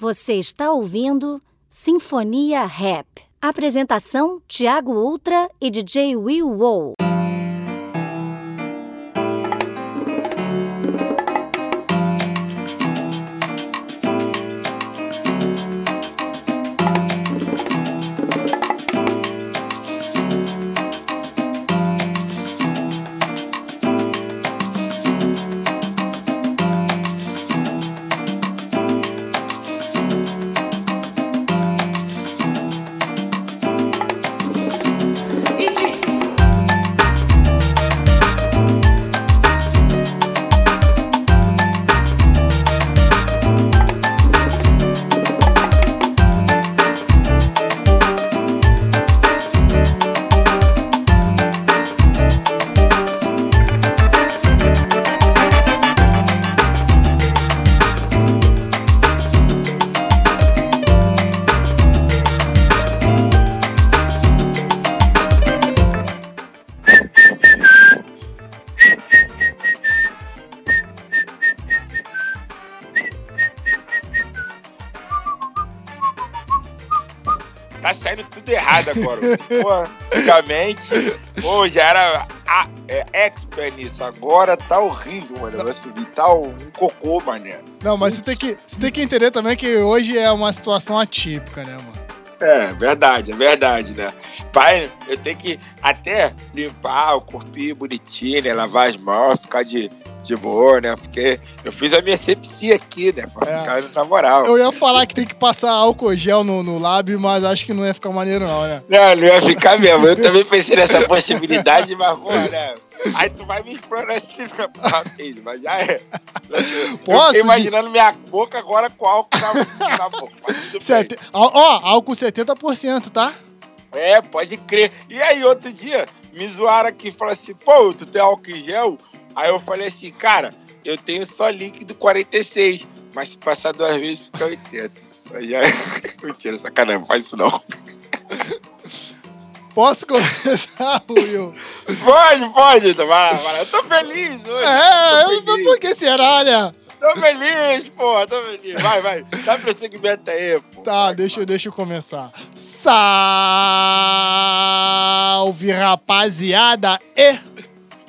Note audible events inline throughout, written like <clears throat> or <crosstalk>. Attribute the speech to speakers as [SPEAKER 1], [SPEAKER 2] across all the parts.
[SPEAKER 1] Você está ouvindo Sinfonia Rap. Apresentação: Tiago Ultra e DJ Will Wow.
[SPEAKER 2] Agora. Antigamente, pô, já era a, é, expert nisso. Agora tá horrível, mano. Vai subir tá um cocô, mané.
[SPEAKER 3] Não, mas você tem, que, você tem que entender também que hoje é uma situação atípica, né, mano?
[SPEAKER 2] É, verdade, é verdade, né? Pai, eu tenho que até limpar o corpinho bonitinho, né? Lavar as mãos, ficar de, de boa, né? Porque eu fiz a minha sepsia aqui, né? Pra
[SPEAKER 3] É.
[SPEAKER 2] ficar na moral.
[SPEAKER 3] Eu ia falar que tem que passar álcool gel no, no lábio, mas acho que não ia ficar maneiro, não, né?
[SPEAKER 2] Não, não ia ficar mesmo. Eu também pensei nessa possibilidade, mas, pô, né? Aí tu vai me explorar assim vez, mas já é. Eu
[SPEAKER 3] Posso,
[SPEAKER 2] fiquei imaginando minha boca agora com álcool na, na boca.
[SPEAKER 3] Sete... Ó, ó, álcool 70%, tá?
[SPEAKER 2] É, pode crer. E aí, outro dia, me zoaram aqui, falaram assim, pô, tu tem álcool em gel? Aí eu falei assim, cara, eu tenho só líquido 46, mas se passar duas vezes fica 80. Aí já... <laughs> Mentira, sacanagem, faz isso não.
[SPEAKER 3] Posso começar, <laughs> Will?
[SPEAKER 2] Pode, pode, vai lá, vai lá. Eu tô feliz hoje.
[SPEAKER 3] É,
[SPEAKER 2] tô
[SPEAKER 3] eu,
[SPEAKER 2] feliz.
[SPEAKER 3] por que será, né?
[SPEAKER 2] Tô feliz, porra, tô feliz. Vai, vai. Dá prosseguimento aí, pô.
[SPEAKER 3] Tá, deixa, eu- deixa eu começar. Salve, rapaziada! E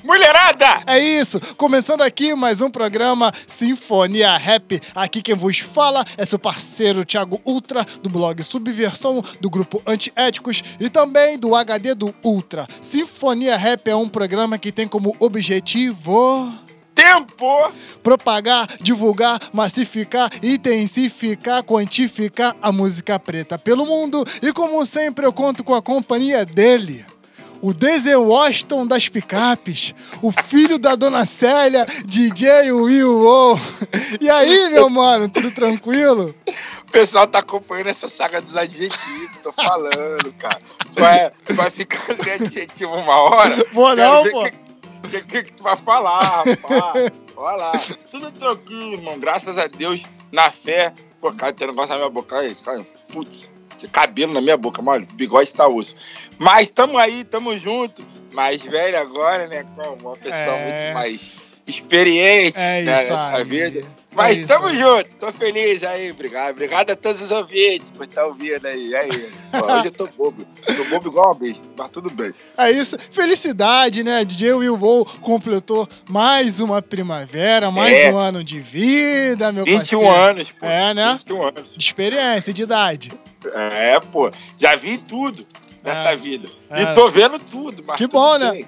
[SPEAKER 2] Mulherada!
[SPEAKER 3] É isso, começando aqui mais um programa Sinfonia Rap. Aqui quem vos fala é seu parceiro Thiago Ultra, do blog Subversão, do grupo Antiéticos e também do HD do Ultra. Sinfonia Rap é um programa que tem como objetivo
[SPEAKER 2] Tempo!
[SPEAKER 3] propagar, divulgar, massificar, intensificar, quantificar a música preta pelo mundo. E como sempre, eu conto com a companhia dele. O Denzel Washington das picapes, o filho da dona Célia, DJ Will O. E aí, meu mano, tudo tranquilo?
[SPEAKER 2] O pessoal tá acompanhando essa saga dos adjetivos, tô falando, cara. Vai, vai ficar sem adjetivo uma hora.
[SPEAKER 3] Vou
[SPEAKER 2] Quero
[SPEAKER 3] não, pô.
[SPEAKER 2] O que, que, que tu vai falar, rapaz? Olha lá. Tudo tranquilo, irmão. Graças a Deus, na fé. Pô, cara, tem negócio na minha boca aí, cara. Putz, cabelo na minha boca, mano. Bigode tá osso. Mas tamo aí, tamo junto. Mais velho agora, né? Com uma pessoa
[SPEAKER 3] É.
[SPEAKER 2] muito mais experiente
[SPEAKER 3] É
[SPEAKER 2] né, nessa vida.
[SPEAKER 3] É
[SPEAKER 2] Mas
[SPEAKER 3] isso
[SPEAKER 2] tamo
[SPEAKER 3] aí.
[SPEAKER 2] junto, tô feliz aí, obrigado. Obrigado a todos os ouvintes por estar ouvindo aí. E aí? Pô, <laughs> hoje eu tô bobo. Tô bobo igual uma besta, mas tudo bem.
[SPEAKER 3] É isso, felicidade, né? DJ Will Vou completou mais uma primavera, mais
[SPEAKER 2] É.
[SPEAKER 3] um ano de vida, meu
[SPEAKER 2] 21
[SPEAKER 3] parceiro.
[SPEAKER 2] anos, pô.
[SPEAKER 3] É, né?
[SPEAKER 2] 21 anos.
[SPEAKER 3] De experiência, de idade.
[SPEAKER 2] É, pô. Já vi tudo nessa
[SPEAKER 3] É.
[SPEAKER 2] vida.
[SPEAKER 3] É.
[SPEAKER 2] E tô vendo tudo, mas
[SPEAKER 3] Que bom, né?
[SPEAKER 2] bem.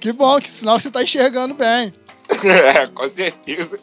[SPEAKER 3] Que bom, que sinal você tá enxergando bem. <laughs>
[SPEAKER 2] É, com certeza.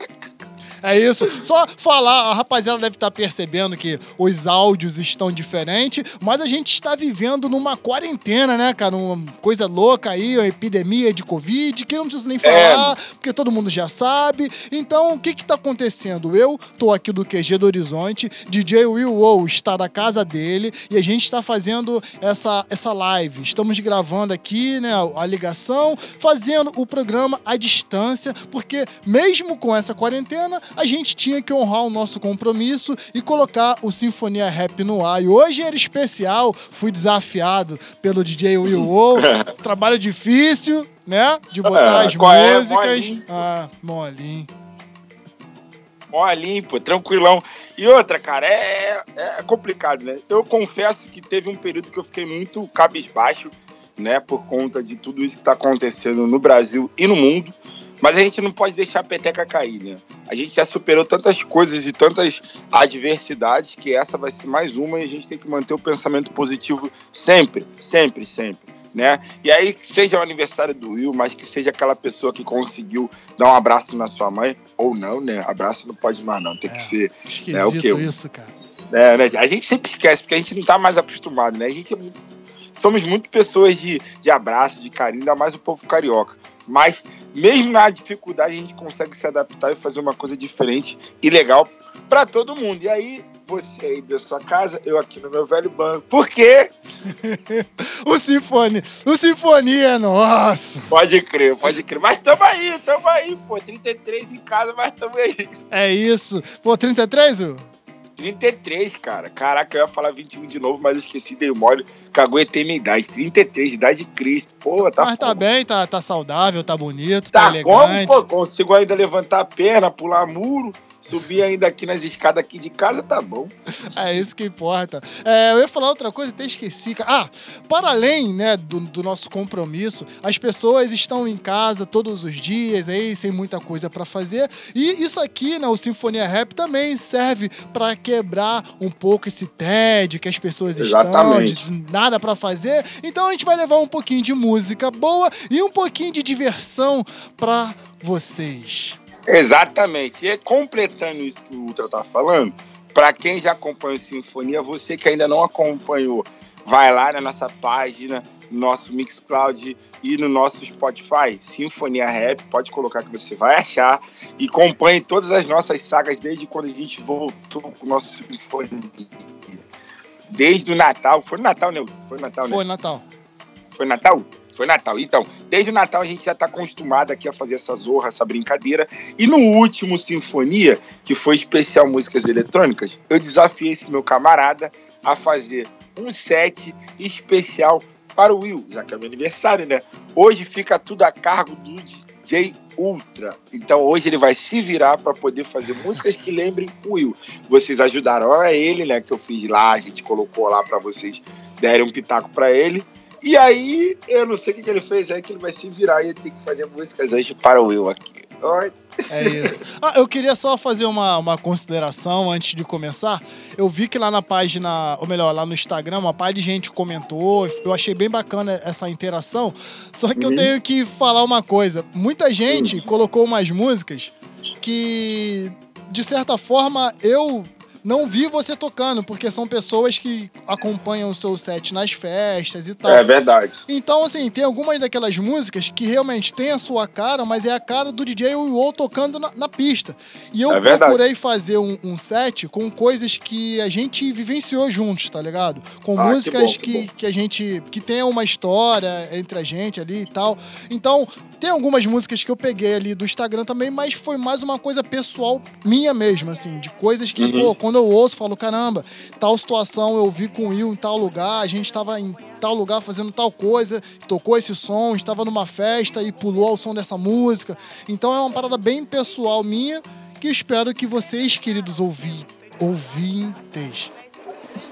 [SPEAKER 3] É isso. Só falar, a rapaziada deve estar percebendo que os áudios estão diferentes, mas a gente está vivendo numa quarentena, né, cara? Uma coisa louca aí, uma epidemia de Covid, que eu não preciso nem falar, porque todo mundo já sabe. Então, o que que tá acontecendo? Eu tô aqui do QG do Horizonte, DJ Will Wow está da casa dele e a gente está fazendo essa, essa live. Estamos gravando aqui, né, a ligação, fazendo o programa à distância, porque mesmo com essa quarentena, a gente tinha que honrar o nosso compromisso e colocar o Sinfonia Rap no ar. E hoje era especial, fui desafiado pelo DJ Will Wow. <laughs> Trabalho difícil, né? De botar
[SPEAKER 2] Ah,
[SPEAKER 3] as
[SPEAKER 2] é?
[SPEAKER 3] músicas.
[SPEAKER 2] Molinho.
[SPEAKER 3] Ah, molinho.
[SPEAKER 2] Mó limpo, tranquilão. E outra, cara, é, é complicado, né? Eu confesso que teve um período que eu fiquei muito cabisbaixo, né? Por conta de tudo isso que tá acontecendo no Brasil e no mundo. Mas a gente não pode deixar a peteca cair, né? A gente já superou tantas coisas e tantas adversidades que essa vai ser mais uma e a gente tem que manter o pensamento positivo sempre, sempre, sempre né? E aí, seja o aniversário do Will, mas que seja aquela pessoa que conseguiu dar um abraço na sua mãe, ou não, né? Abraço não pode mais, não. Tem é, que ser.
[SPEAKER 3] Né, o quê? isso, cara.
[SPEAKER 2] É, né? A gente sempre esquece, porque a gente não tá mais acostumado, né? A gente é muito... somos muito pessoas de, de abraço, de carinho, ainda mais o povo carioca. Mas, mesmo na dificuldade, a gente consegue se adaptar e fazer uma coisa diferente e legal para todo mundo. E aí, você aí da sua casa, eu aqui no meu velho banco. Por quê? <laughs>
[SPEAKER 3] o Sinfonia, o Sinfonia é nosso.
[SPEAKER 2] Pode crer, pode crer. Mas tamo aí, tamo aí, pô. 33 em casa, mas tamo aí.
[SPEAKER 3] É isso. Pô, 33, Will?
[SPEAKER 2] 33, cara. Caraca, eu ia falar 21 de novo, mas esqueci, dei mole. Cagou eternidade. 33, idade de Cristo. Pô, tá
[SPEAKER 3] Mas tá bem, tá, tá saudável, tá bonito, tá, tá elegante.
[SPEAKER 2] Como, pô, consigo ainda levantar a perna, pular muro. Subir ainda aqui nas escadas aqui de casa, tá bom.
[SPEAKER 3] É isso que importa. É, eu ia falar outra coisa, até esqueci. Ah, para além né, do, do, nosso compromisso, as pessoas estão em casa todos os dias, aí, sem muita coisa para fazer. E isso aqui, né, o Sinfonia Rap, também serve para quebrar um pouco esse tédio que as pessoas Exatamente. estão, de nada para fazer. Então a gente vai levar um pouquinho de música boa e um pouquinho de diversão para vocês.
[SPEAKER 2] Exatamente. E completando isso que o Ultra tá falando, para quem já acompanha o Sinfonia, você que ainda não acompanhou, vai lá na nossa página, no nosso Mixcloud e no nosso Spotify, Sinfonia Rap, pode colocar que você vai achar e acompanhe todas as nossas sagas desde quando a gente voltou com o nosso Sinfonia. Desde o Natal, foi no Natal, né?
[SPEAKER 3] Foi
[SPEAKER 2] Natal,
[SPEAKER 3] né? Foi Natal.
[SPEAKER 2] Foi Natal? Foi Natal. Então, desde o Natal a gente já está acostumado aqui a fazer essa zorra, essa brincadeira. E no último Sinfonia, que foi especial músicas eletrônicas, eu desafiei esse meu camarada a fazer um set especial para o Will, já que é meu aniversário, né? Hoje fica tudo a cargo do DJ Ultra. Então hoje ele vai se virar para poder fazer músicas que lembrem o Will. Vocês ajudaram a ele, né? Que eu fiz lá, a gente colocou lá para vocês derem um pitaco para ele. E aí, eu não sei o que, que ele fez aí, que ele vai se virar e ele tem que fazer músicas hoje para o eu aqui.
[SPEAKER 3] É isso. Ah, eu queria só fazer uma, uma consideração antes de começar. Eu vi que lá na página, ou melhor, lá no Instagram, uma parte de gente comentou. Eu achei bem bacana essa interação. Só que uhum. eu tenho que falar uma coisa. Muita gente uhum. colocou umas músicas que, de certa forma, eu não vi você tocando, porque são pessoas que acompanham o seu set nas festas e tal.
[SPEAKER 2] É verdade.
[SPEAKER 3] Então, assim, tem algumas daquelas músicas que realmente tem a sua cara, mas é a cara do DJ Will tocando na, na, pista. E eu é procurei fazer um, um, set com coisas que a gente vivenciou juntos, tá ligado? Com ah, músicas que, bom, que, que a gente. que tem uma história entre a gente ali e tal. Então, tem algumas músicas que eu peguei ali do Instagram também, mas foi mais uma coisa pessoal minha mesmo, assim, de coisas que, uhum. pô, quando eu ouço, falo, caramba, tal situação eu vi com o Will em tal lugar, a gente estava em tal lugar fazendo tal coisa, tocou esse som, estava numa festa e pulou ao som dessa música. Então é uma parada bem pessoal minha que espero que vocês, queridos ouvi ouvintes,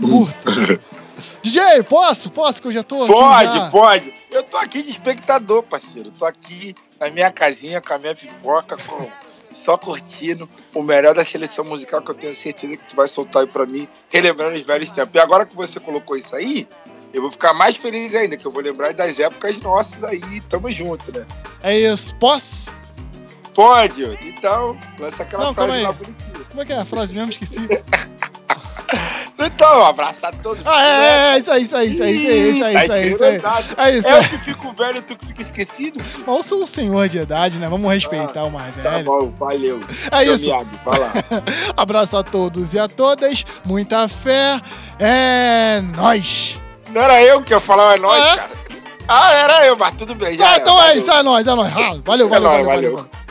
[SPEAKER 3] curtam. <laughs> DJ, posso? Posso que eu já tô
[SPEAKER 2] Pode, já. pode. Eu tô aqui de espectador, parceiro. Tô aqui na minha casinha com a minha pipoca, com... só curtindo o melhor da seleção musical que eu tenho certeza que tu vai soltar aí pra mim, relembrando os velhos tempos. E agora que você colocou isso aí, eu vou ficar mais feliz ainda, que eu vou lembrar das épocas nossas aí. Tamo junto, né?
[SPEAKER 3] É isso. Posso?
[SPEAKER 2] Pode. Então, lança aquela Não, frase lá bonitinha.
[SPEAKER 3] Como é que é a frase mesmo? Esqueci. <laughs>
[SPEAKER 2] Então, um abraço a todos.
[SPEAKER 3] Ah, é, é, isso aí, isso aí, isso aí, isso aí, isso aí, tá isso aí. Isso aí,
[SPEAKER 2] é isso. É o que fico velho, tu que fica esquecido.
[SPEAKER 3] Mas eu sou um senhor de idade, né? Vamos respeitar ah, o mais tá velho.
[SPEAKER 2] Tá bom, valeu.
[SPEAKER 3] É Seu isso. vai lá. <laughs> abraço a todos e a todas, muita fé, é nós.
[SPEAKER 2] Não era eu que ia falar, é nós, ah, é? cara. Ah, era eu, mas tudo bem.
[SPEAKER 3] Ah, então é, isso, é nós, é nós. Ah, valeu, valeu, é valeu, valeu. valeu.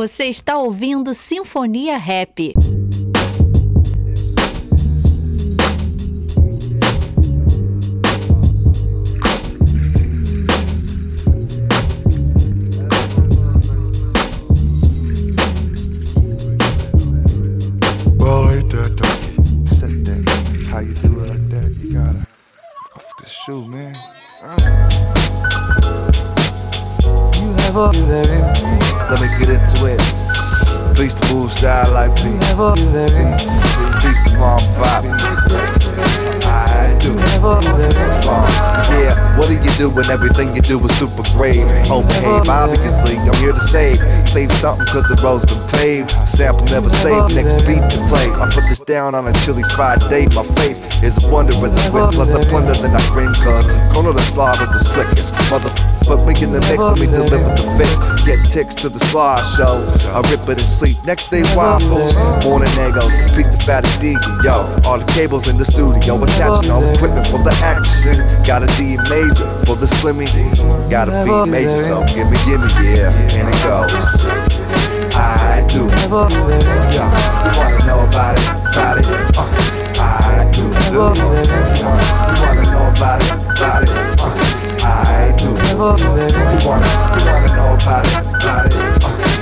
[SPEAKER 4] Você está ouvindo Sinfonia Rap.
[SPEAKER 5] man. You have Let me get into it. Please to move style like me. Please to mom vibe. I do. Uh, yeah, what do you do when everything you do is super grave? Okay, obviously, I'm here to save. Save something cause the road's been paved. Sample never saved, next beat to play. I put this down on a chilly Friday. My faith is a wonder as I win, plus I plunder than I dream cause Corner the Slav is the slickest. Motherfucker put me in the mix, let me deliver the fix. Get ticks to the slideshow. I rip it and sleep. Next day waffles, morning egos. Piece to fatty D, yo. All the cables in the studio, attaching all the equipment for the action. Got a D major for the slimmy. Got a B major, so gimme, gimme, yeah. And it goes. I do. Yo, you wanna know about it? About it? Uh, I do. do. You wanna know about it? About it? Uh, I do. You wanna, you wanna know about it, about it.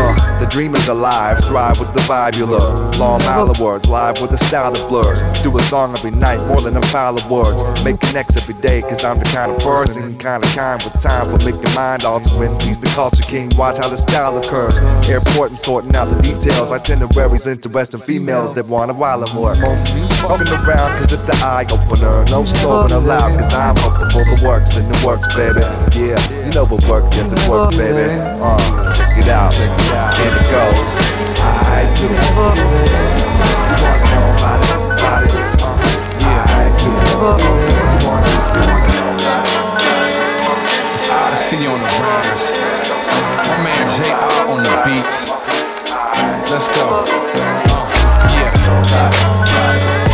[SPEAKER 5] Uh, the dream is alive, thrive with the vibe you love. Long mile of words, live with the style that blurs. Do a song every night, more than a pile of words. Make connects every day, cause I'm the kind of person, kind of kind with time for making mind altering. He's the culture king, watch how the style occurs. Airport and sorting out the details, itineraries interesting females that want a while or more. Moving around, cause it's the eye opener. No slowing allowed, cause I'm open for the works and the works, baby. Yeah, you know what works, yes, it works, baby. Uh, check it out, check it out and it goes. I do. You wanna know about it, about it? Uh, yeah. I do. You wanna, you wanna know about it?
[SPEAKER 6] It's Odyssey on the rhymes. My man JR on the beats. Let's go. Uh, yeah.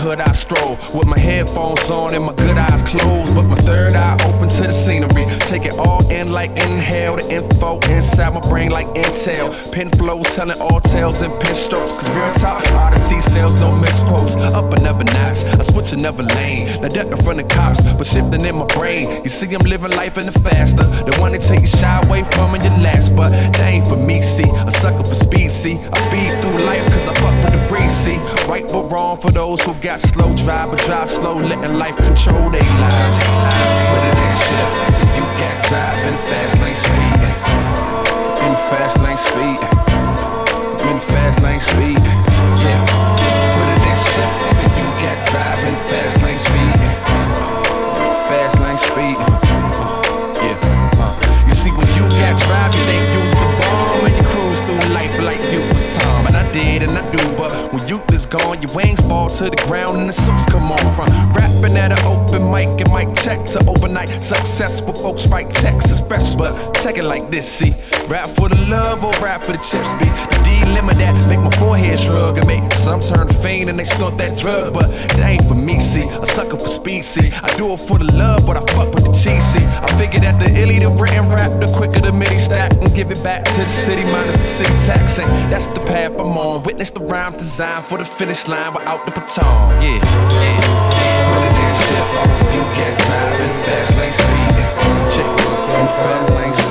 [SPEAKER 6] Hood I stroll with my headphones on and my good eyes closed, but my third eye open to the scenery. Take it all in like inhale, the info inside my brain like intel. Pen flows telling all tales and pen strokes, cause real talk, Odyssey sales, no misquotes. Up another notch, I switch another lane. Now duck in front of cops, but shifting in my brain. You see, I'm living life in the faster. The one that take you shy away from in your last, but that ain't for me, see. A sucker for speed, see. I speed through life cause I fuck with the breeze, see. Right but wrong for those who got got slow drive, but drive slow, letting life control their lives. Put it in shift, you can't drive in fast lane speed. In fast lane speed. In fast lane speed. Yeah. To the ground and the suits come on from rapping at an open mic and mic check to overnight successful folks write Texas fresh, but check it like this, see. Rap for the love or rap for the chips, be dilemma that make my forehead shrug and make some turn faint and they snort that drug, but that ain't for me, see. A sucker for speed, see. I do it for the love, but I fuck with the cheese, see. I figured that the illy the written rap, the quicker the midi stack and give it back to the city minus the city tax, and that's the path I'm on. Witness the rhyme designed for the finish line without the baton. Yeah, yeah, yeah. Put it in shift. You can't drive in fast lane speed. Check fast lane speed.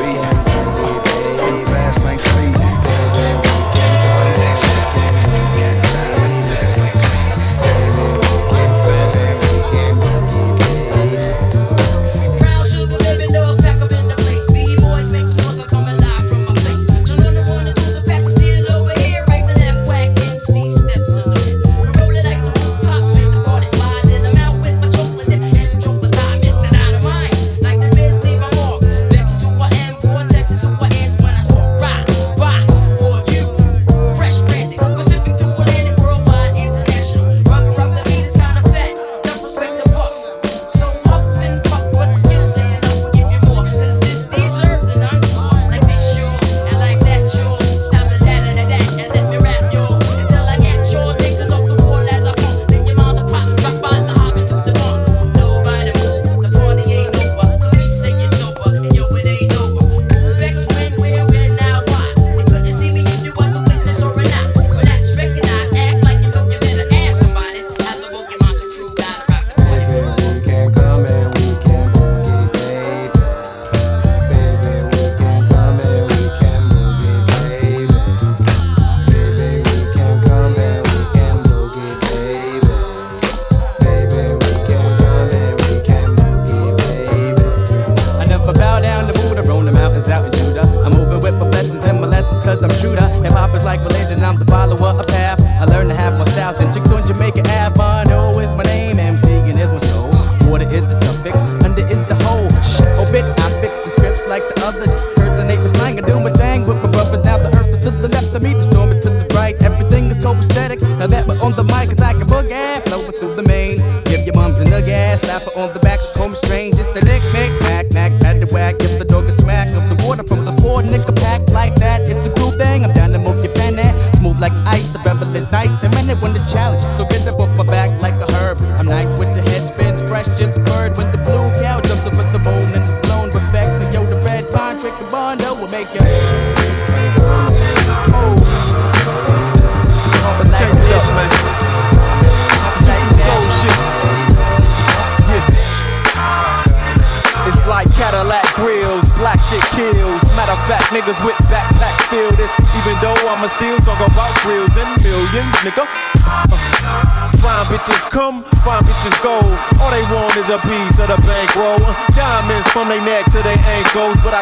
[SPEAKER 7] They want a piece of the bankroll. Diamonds from their neck to their ankles, but I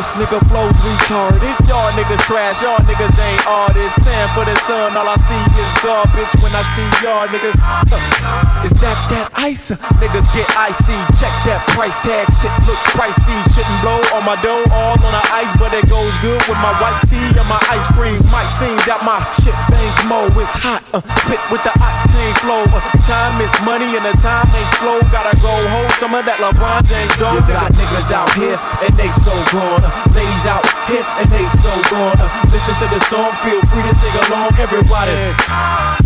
[SPEAKER 7] this nigga flows retarded. Y'all niggas trash, y'all niggas ain't artists. Sand for the sun, all I see is garbage when I see y'all niggas. <laughs> Is that that ice? Niggas get icy. Check that price tag, shit looks pricey. Shouldn't blow on my dough, all on the ice, but it goes good with my white tea and my ice cream. Might seem that my shit bangs mo, it's hot. Uh, with the octane flow. Uh, time is money and the time ain't slow. Gotta go hold some of that LeBron James dough. Got niggas out here and they so gone. Ladies out here and they so gone. Uh, listen to the song, feel free to sing along, everybody. Uh,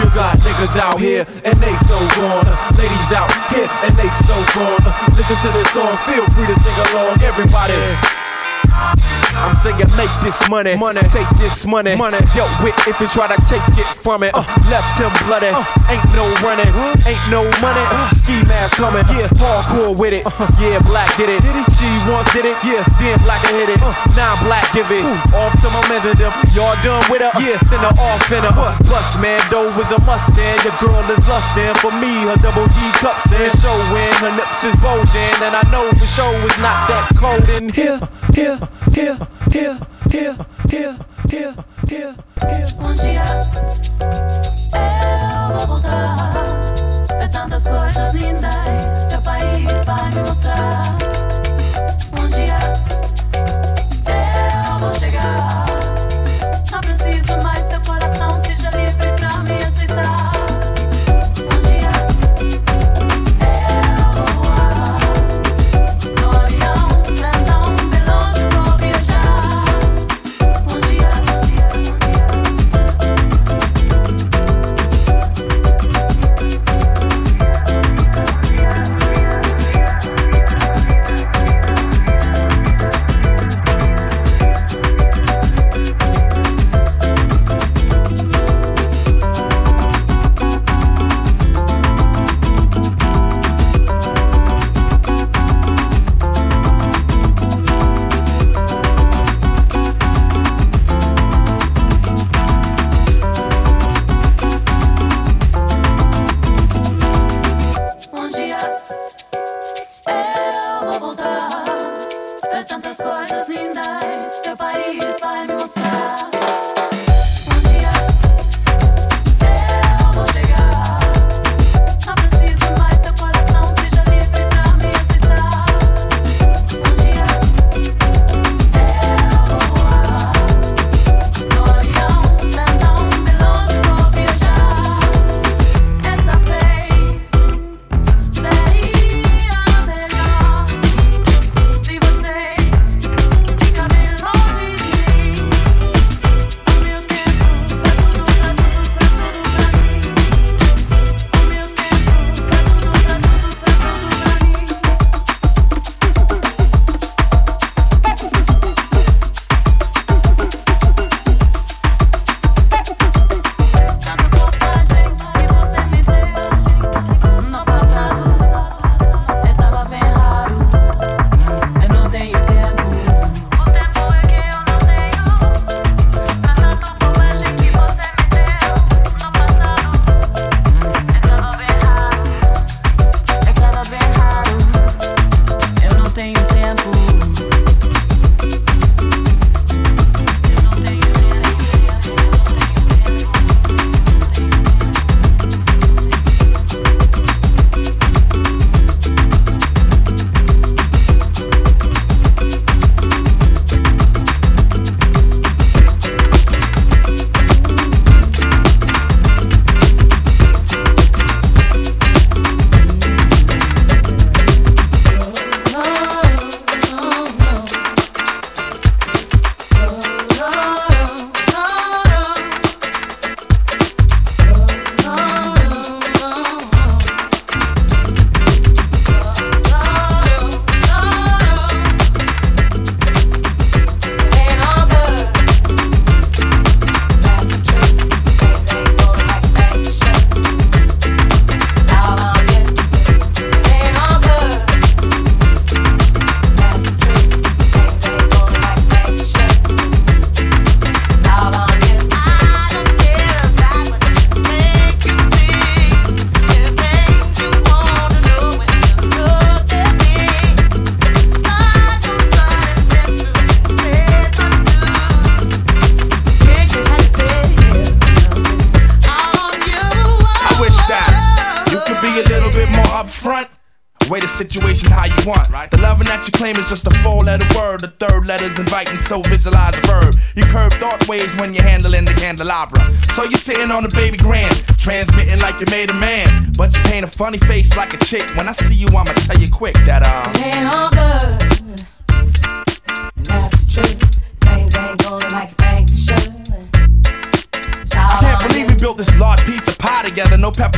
[SPEAKER 7] you got niggas out here and they so gone. Uh, ladies out here and they so gone. Listen to this song, feel free to sing along, everybody. I'm saying make this money, money, take this money, money. Dealt with if you try to take it from it. Uh, left him bloody, uh, ain't no running, uh, ain't no money. Uh, ski mask coming, yeah, hardcore with it. Uh, yeah, black did it. Did it? She once did it, yeah, then black hit it. Uh, now black give it. Ooh. Off to my mans and them, y'all done with her. Yeah, send her off in a uh, bus man. Dough is a Mustang, the girl is lusting for me. Her double D cups and showing, her lips is bulging, and I know for sure it's not that cold in here, here, Um dia eu vou voltar. É tantas coisas lindas, seu país vai me mostrar.
[SPEAKER 6] Ways when you're handling the candelabra. So you're sitting on the baby grand, transmitting like you made a man. But you paint a funny face like a chick. When I see you, I'ma tell you quick that, uh.
[SPEAKER 8] It ain't all good.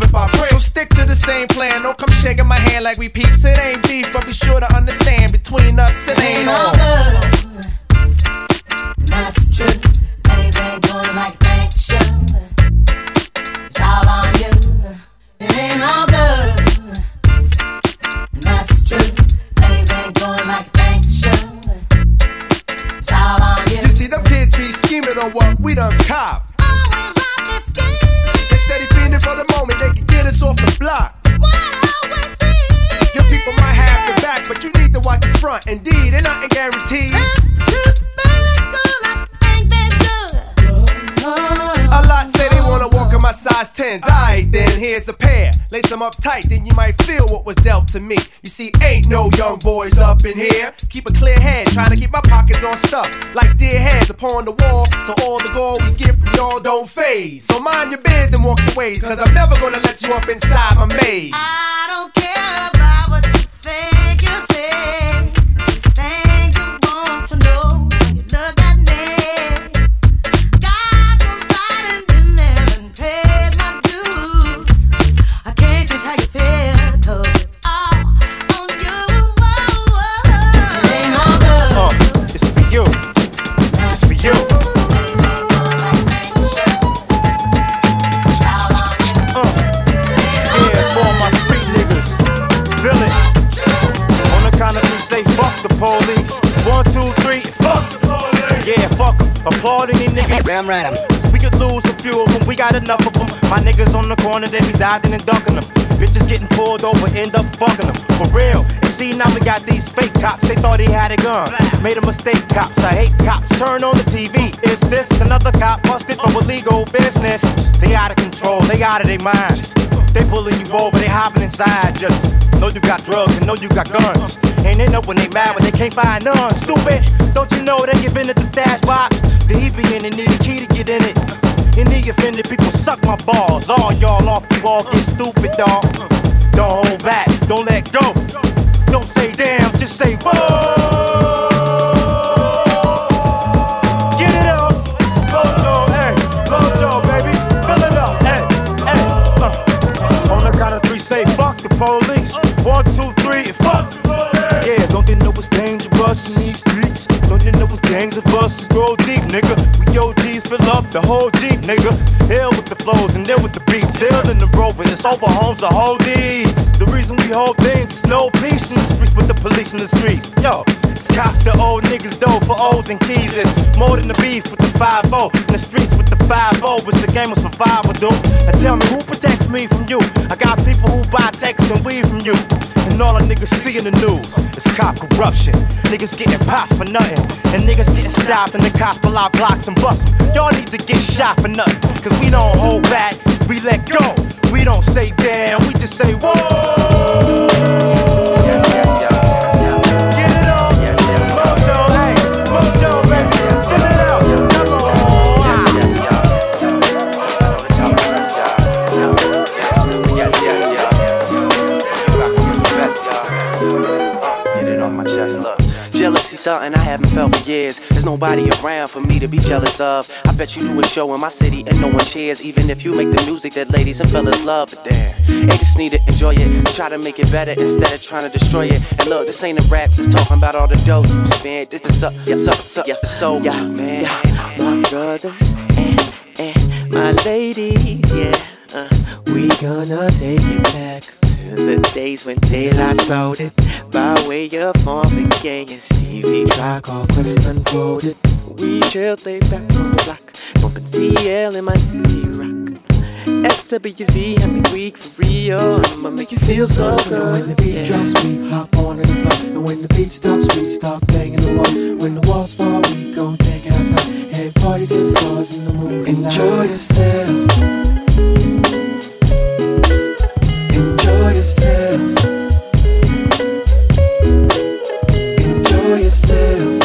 [SPEAKER 9] if I pray.
[SPEAKER 10] So stick to the same plan. Don't come shaking my hand like we peeps. It ain't beef, but be sure to understand between us it ain't
[SPEAKER 8] all. That's truth. Things ain't going like they should. It's all on you. It ain't all good. That's truth. Things ain't going like they should. It's all on you.
[SPEAKER 10] You see, them kids be scheming on what we done cop. Block.
[SPEAKER 8] Why always feel?
[SPEAKER 10] Your people might have your back, but you need to watch the front. Indeed, and
[SPEAKER 8] ain't
[SPEAKER 10] guaranteed. Size 10s. Alright, then here's a pair. Lace them up tight, then you might feel what was dealt to me. You see, ain't no young boys up in here. Keep a clear head, trying to keep my pockets on stuff. Like dear heads upon the wall, so all the gold we get from y'all don't phase. So mind your biz and walk ways, cause I'm never gonna let you up inside my maze.
[SPEAKER 8] I don't care about what you think you
[SPEAKER 11] corner, they be dodging and ducking them. Bitches getting pulled over, end up fucking them. For real. And see, now we got these fake cops, they thought he had a gun. Made a mistake, cops. I hate cops. Turn on the TV. Is this another cop busted for illegal business? They out of control, they out of their minds. They pulling you over, they hopping inside. Just know you got drugs and know you got guns. And they know when they mad when they can't find none. Stupid, don't you know they give in at the stash box? The he be in and need a key to get in it. Any offended people suck my balls. All y'all off the wall get stupid, dog. Don't hold back, don't let go. Don't say damn, just say whoa. Say fuck the police. One, two, three, fuck the police. Yeah, don't they know it's dangerous in these streets? Don't you know it's gangs of us who deep, nigga? We OGs fill up the whole Jeep, nigga. Ill with the flows and then with the beats. Ill in the rover, it's over homes to hold these. The reason we hold things is no peace in the streets police in the streets. Yo, it's cops the old niggas though for O's and keys. It's more than the beef with the 5 In the streets with the 5 It's a game of survival, dude. Now tell me who protects me from you? I got people who buy texts and weed from you. And all the niggas see in the news is cop corruption. Niggas getting popped for nothing. And niggas getting stopped and the cops pull out blocks and bust. Y'all need to get shot for nothing. Cause we don't hold back, we let go. We don't say damn, we just say whoa.
[SPEAKER 12] Something I haven't felt for years. There's nobody around for me to be jealous of. I bet you do a show in my city and no one cheers. Even if you make the music that ladies and fellas love. But damn, they just need to enjoy it. Try to make it better instead of trying to destroy it. And look, this ain't a rap that's talking about all the dough you spend. This is up, yeah, suck, suck, yeah, so, yeah, man. Yeah, my brothers and, and my ladies, yeah. Uh, we gonna take it back
[SPEAKER 13] the days when daylight sold it. By way of Marvin Gaye and Stevie Tribe called Quest Unfolded. We chilled lay back on the block, bumping CL in my rock. SWV me weak for real. I'ma make you feel so good.
[SPEAKER 14] When the beat drops, we hop on the floor. And when the beat stops, we stop banging the wall. When the walls fall, we gon' take it outside. And party to the stars and the moon. Enjoy yourself. Yourself. Enjoy yourself.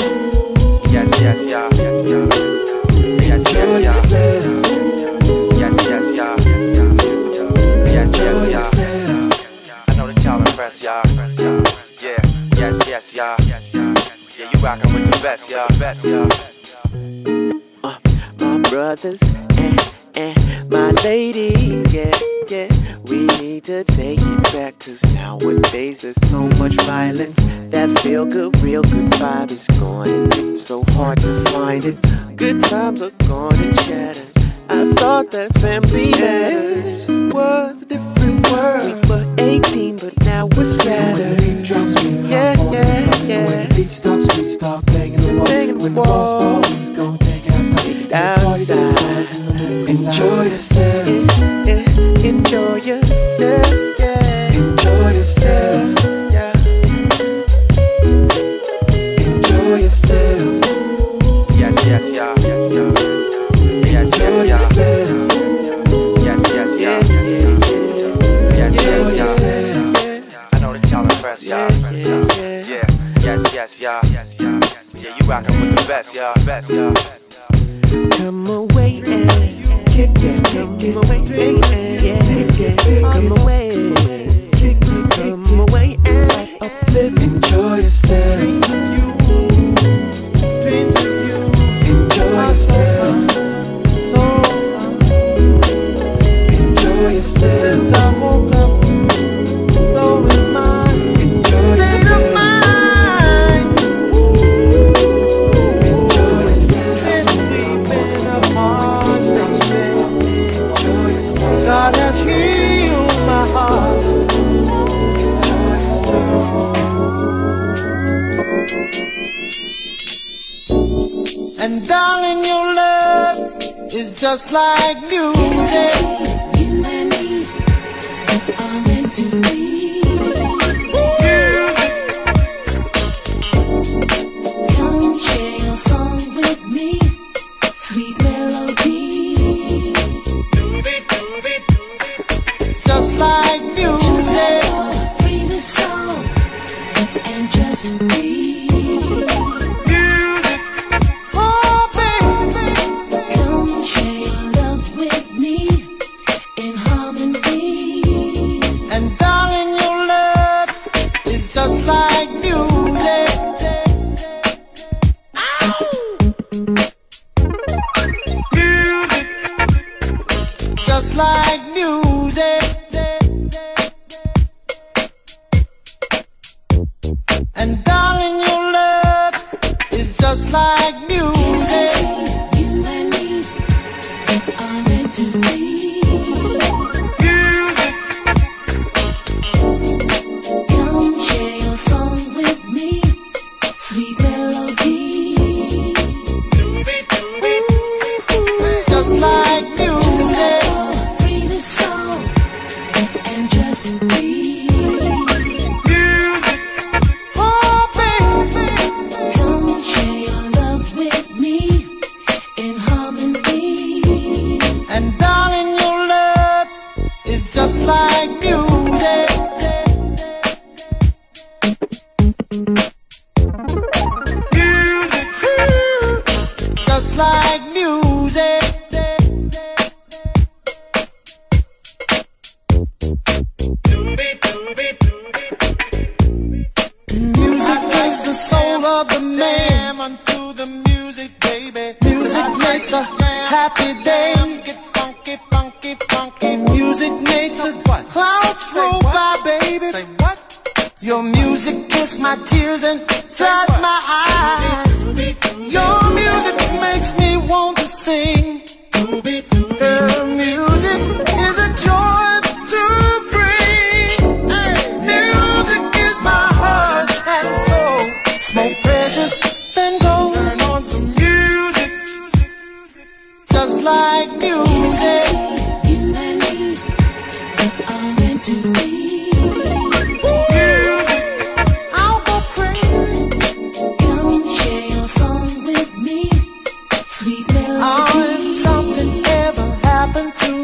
[SPEAKER 13] Yes, yes, yeah. Yes, yeah. Yes,
[SPEAKER 14] Enjoy
[SPEAKER 13] yes, yeah.
[SPEAKER 14] yourself.
[SPEAKER 13] Yes, yes, yeah. Yes, yes, yeah. I know that y'all impressed, y'all. Yeah, yes, yes, y'all. Yeah, you rockin' with the best, y'all. Best, y'all. Uh, my brothers and and my ladies, yeah, yeah. We need to take it back, cause nowadays there's so much violence. That feel good, real good vibe is gone, and it's so hard to find it. Good times are gone and shattered. I thought that family matters was a different world. We were 18, but now we're
[SPEAKER 14] When the beat drops, we
[SPEAKER 13] Yeah,
[SPEAKER 14] hop
[SPEAKER 13] yeah, yeah.
[SPEAKER 14] And when the beat stops, we stop banging the wall.
[SPEAKER 13] Banging the
[SPEAKER 14] when the
[SPEAKER 13] wall.
[SPEAKER 14] fall, we gon' take it outside. And party
[SPEAKER 13] outside.
[SPEAKER 14] Stars and the moon. Enjoy yourself.
[SPEAKER 13] Eh, Enjoy yourself, yeah.
[SPEAKER 14] Enjoy yourself.
[SPEAKER 13] Yeah.
[SPEAKER 14] Enjoy yourself.
[SPEAKER 13] Yes, yes, yeah. Yes, yeah. Yes, yes, yeah. Yes, yes, yeah. Yes, yes, yeah. I know that y'all impressed, y'all. Yeah. Yes, yes, y'all. Yeah, you rockin' with the best, y'all. Best, y'all. Come away and kick it, come away and yeah, come away, come away and.
[SPEAKER 14] Enjoy yourself. Enjoy yourself. Enjoy yourself.
[SPEAKER 8] Love is just like music.
[SPEAKER 15] Come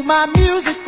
[SPEAKER 8] my music.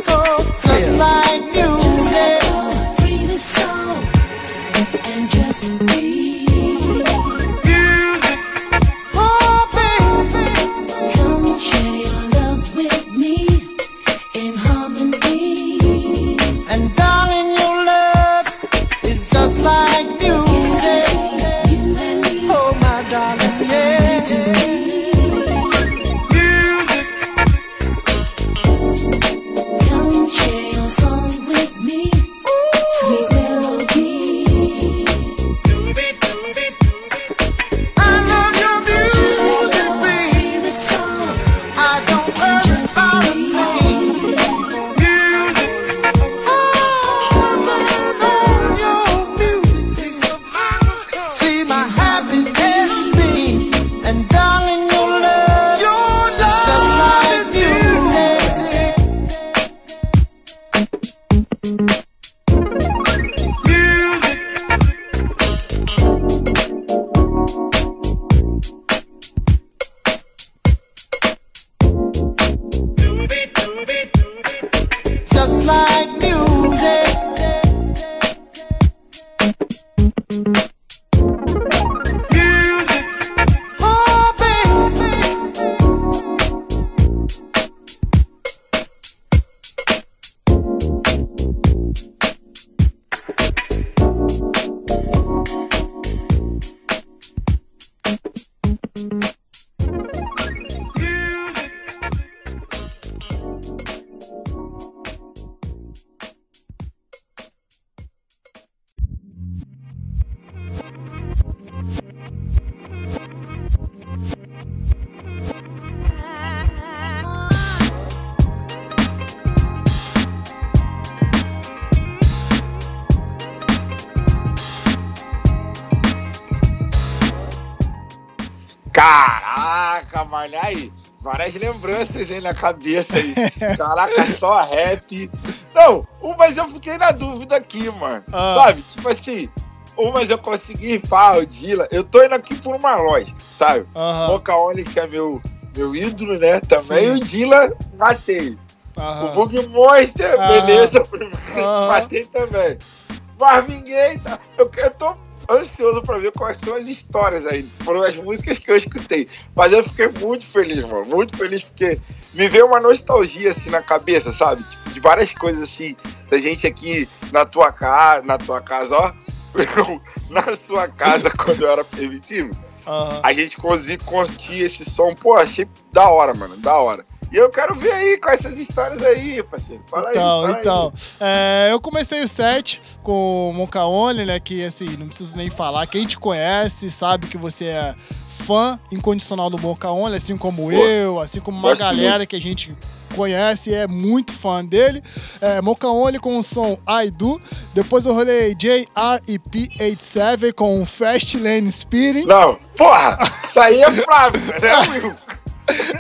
[SPEAKER 2] Na cabeça aí. Caraca, só rap. Não, mas eu fiquei na dúvida aqui, mano.
[SPEAKER 3] Ah.
[SPEAKER 2] Sabe? Tipo assim, mas eu consegui, pá, o Dila. Eu tô indo aqui por uma lógica, sabe?
[SPEAKER 3] Aham.
[SPEAKER 2] Boca Only, que é meu, meu ídolo, né? Também
[SPEAKER 3] Sim.
[SPEAKER 2] o Dila, matei.
[SPEAKER 3] Aham.
[SPEAKER 2] O Bug Monster,
[SPEAKER 3] Ah.
[SPEAKER 2] beleza, <laughs>
[SPEAKER 3] Ah.
[SPEAKER 2] matei também. Marvin Gaye, tá? eu, eu tô ansioso pra ver quais são as histórias aí. Foram as músicas que eu escutei. Mas eu fiquei muito feliz, mano. Muito feliz porque me veio uma nostalgia assim na cabeça, sabe? Tipo, de várias coisas assim. Da gente aqui na tua casa, na tua casa, ó. Eu, na sua casa, <laughs> quando eu era permitido.
[SPEAKER 3] Aham.
[SPEAKER 2] A gente conseguia curtir esse som. Pô, achei da hora, mano. Da hora. E eu quero ver aí com essas histórias aí, parceiro. Fala aí.
[SPEAKER 3] Então,
[SPEAKER 2] fala
[SPEAKER 3] então. É, eu comecei o set com o Moncaone, né? Que assim, não preciso nem falar. Quem te conhece sabe que você é fã incondicional do Moncaone, assim como
[SPEAKER 2] Pô,
[SPEAKER 3] eu, assim como uma galera
[SPEAKER 2] muito.
[SPEAKER 3] que a gente conhece e é muito fã dele. É, Moncaone com o som I Do. Depois eu rolei JREP87 com Fast Lane Speeding.
[SPEAKER 2] Não, porra! Isso aí é Flávio, né? <laughs>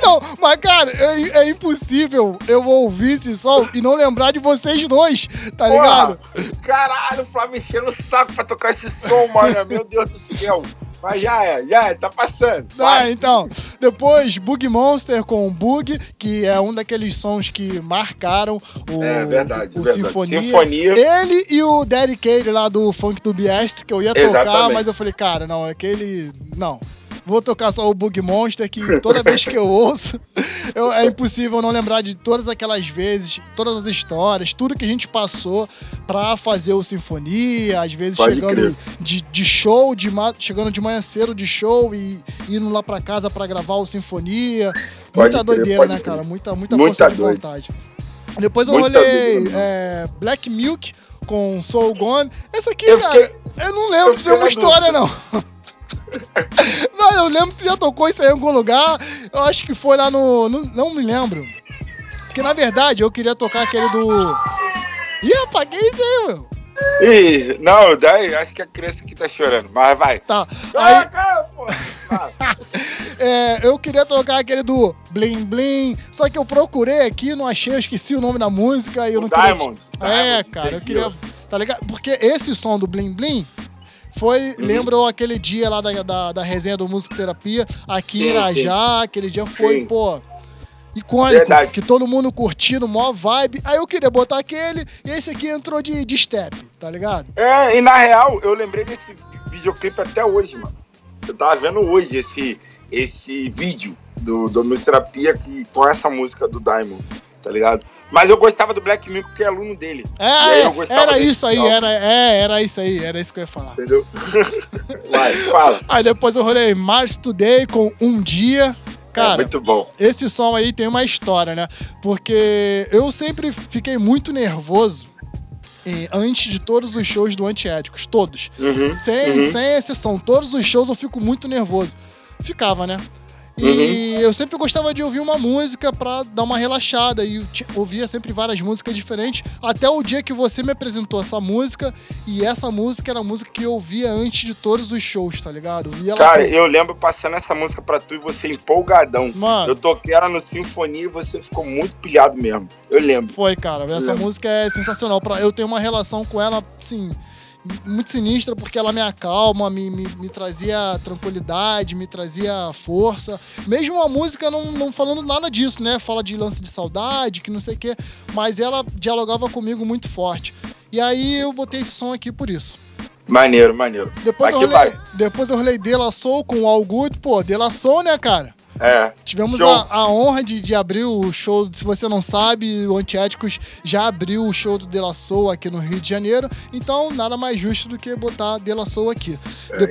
[SPEAKER 3] Não, mas cara, é, é impossível eu ouvir esse som e não lembrar de vocês dois, tá ligado?
[SPEAKER 2] Porra, caralho, o Flávio enchendo o saco pra tocar esse som, mano. Meu Deus do céu. Mas já é, já é, tá passando.
[SPEAKER 3] Ah, então. Depois, Bug Monster com Bug, que é um daqueles sons que marcaram o,
[SPEAKER 2] É, verdade,
[SPEAKER 3] o
[SPEAKER 2] verdade.
[SPEAKER 3] Sinfonia.
[SPEAKER 2] Sinfonia.
[SPEAKER 3] Ele e o Daddy Cade lá do Funk do Biest, que eu ia tocar,
[SPEAKER 2] Exatamente.
[SPEAKER 3] mas eu falei, cara, não, aquele. Não. Vou tocar só o Bug Monster, que toda vez que eu ouço, eu- é impossível não lembrar de todas aquelas vezes, todas as histórias, tudo que a gente passou pra fazer o Sinfonia, às vezes
[SPEAKER 2] Pode
[SPEAKER 3] chegando de, de show, de ma- chegando de manhã cedo de show e indo lá pra casa pra gravar o Sinfonia.
[SPEAKER 2] Pode
[SPEAKER 3] muita
[SPEAKER 2] crer,
[SPEAKER 3] doideira, né,
[SPEAKER 2] crer.
[SPEAKER 3] cara? Muita, muita,
[SPEAKER 2] Muita
[SPEAKER 3] força de
[SPEAKER 2] doido.
[SPEAKER 3] vontade. Depois eu
[SPEAKER 2] Muita
[SPEAKER 3] rolei
[SPEAKER 2] doideira,
[SPEAKER 3] é, Black Milk com Soul Gone. Essa aqui,
[SPEAKER 2] Eu
[SPEAKER 3] cara,
[SPEAKER 2] fiquei-
[SPEAKER 3] eu não lembro
[SPEAKER 2] eu
[SPEAKER 3] de nenhuma história, não. <laughs> Não, eu lembro que você já tocou isso aí em algum lugar. Eu acho que foi lá no. no- não me lembro. Porque na verdade eu queria tocar aquele do. Ih, apaguei isso aí, meu.
[SPEAKER 2] Ih, não, daí acho que a criança que tá chorando, mas vai.
[SPEAKER 3] Tá. Aí, <laughs> é, eu queria tocar aquele do Blim Blim. Só que eu procurei aqui, não achei, eu esqueci o nome da música e eu
[SPEAKER 2] O
[SPEAKER 3] não queria.
[SPEAKER 2] Diamond.
[SPEAKER 3] É,
[SPEAKER 2] Diamond,
[SPEAKER 3] cara, eu
[SPEAKER 2] entendi,
[SPEAKER 3] queria. Tá ligado? Porque esse som do Blim Blim foi.
[SPEAKER 2] Uhum.
[SPEAKER 3] Lembrou aquele dia lá da, da, da resenha do Musicoterapia, aqui em
[SPEAKER 2] Sim,
[SPEAKER 3] Irajá. Aquele dia foi,
[SPEAKER 2] Sim.
[SPEAKER 3] pô. Icônico,
[SPEAKER 2] Verdade.
[SPEAKER 3] que todo mundo curtindo, mó vibe. Aí eu queria botar aquele, e esse aqui entrou de, de step, tá ligado?
[SPEAKER 2] É, e na real, eu lembrei desse videoclipe até hoje, mano. Eu tava vendo hoje esse, esse vídeo do, do Terapia que, com essa música do Diamond, tá ligado? Mas eu gostava do Black Milk, que é aluno dele.
[SPEAKER 3] É,
[SPEAKER 2] eu gostava
[SPEAKER 3] era isso aí, era, é, era isso aí, era isso que eu ia falar.
[SPEAKER 2] Entendeu? <laughs> Vai, fala.
[SPEAKER 3] Aí depois eu rolei Mars Today com Um Dia. Cara,
[SPEAKER 2] é muito bom.
[SPEAKER 3] esse som aí tem uma história, né? Porque eu sempre fiquei muito nervoso eh, antes de todos os shows do Antiéticos. Todos.
[SPEAKER 2] Uhum,
[SPEAKER 3] Sem,
[SPEAKER 2] uhum.
[SPEAKER 3] sem exceção. Todos os shows eu fico muito nervoso. Ficava, né? E
[SPEAKER 2] Uhum.
[SPEAKER 3] eu sempre gostava de ouvir uma música pra dar uma relaxada. E ouvia sempre várias músicas diferentes. Até o dia que você me apresentou essa música. E essa música era a música que eu ouvia antes de todos os shows, tá ligado? E ela
[SPEAKER 2] Cara, eu lembro passando essa música pra tu e você empolgadão.
[SPEAKER 3] Mano.
[SPEAKER 2] Eu toquei ela no Sinfonia e você ficou muito pilhado mesmo. Eu lembro.
[SPEAKER 3] Foi, cara. Essa
[SPEAKER 2] lembro.
[SPEAKER 3] música é sensacional. Pra, eu tenho uma relação com ela, assim, muito sinistra, porque ela me acalma, me, me, me trazia tranquilidade, me trazia força. Mesmo a música não, não falando nada disso, né? Fala de lance de saudade, que não sei o quê. Mas ela dialogava comigo muito forte. E aí eu botei esse som aqui por isso.
[SPEAKER 2] Maneiro, maneiro.
[SPEAKER 3] Depois,
[SPEAKER 2] Vai
[SPEAKER 3] eu
[SPEAKER 2] que
[SPEAKER 3] rolei,
[SPEAKER 2] vai.
[SPEAKER 3] depois eu rolei De La Soul com o All Good. Pô, De La Soul, né, cara?
[SPEAKER 2] É.
[SPEAKER 3] Tivemos a, a honra de, de abrir o show. Se você não sabe, o Antiéticos já abriu o show do De La Soul aqui no Rio de Janeiro. Então, nada mais justo do que botar De La Soul aqui.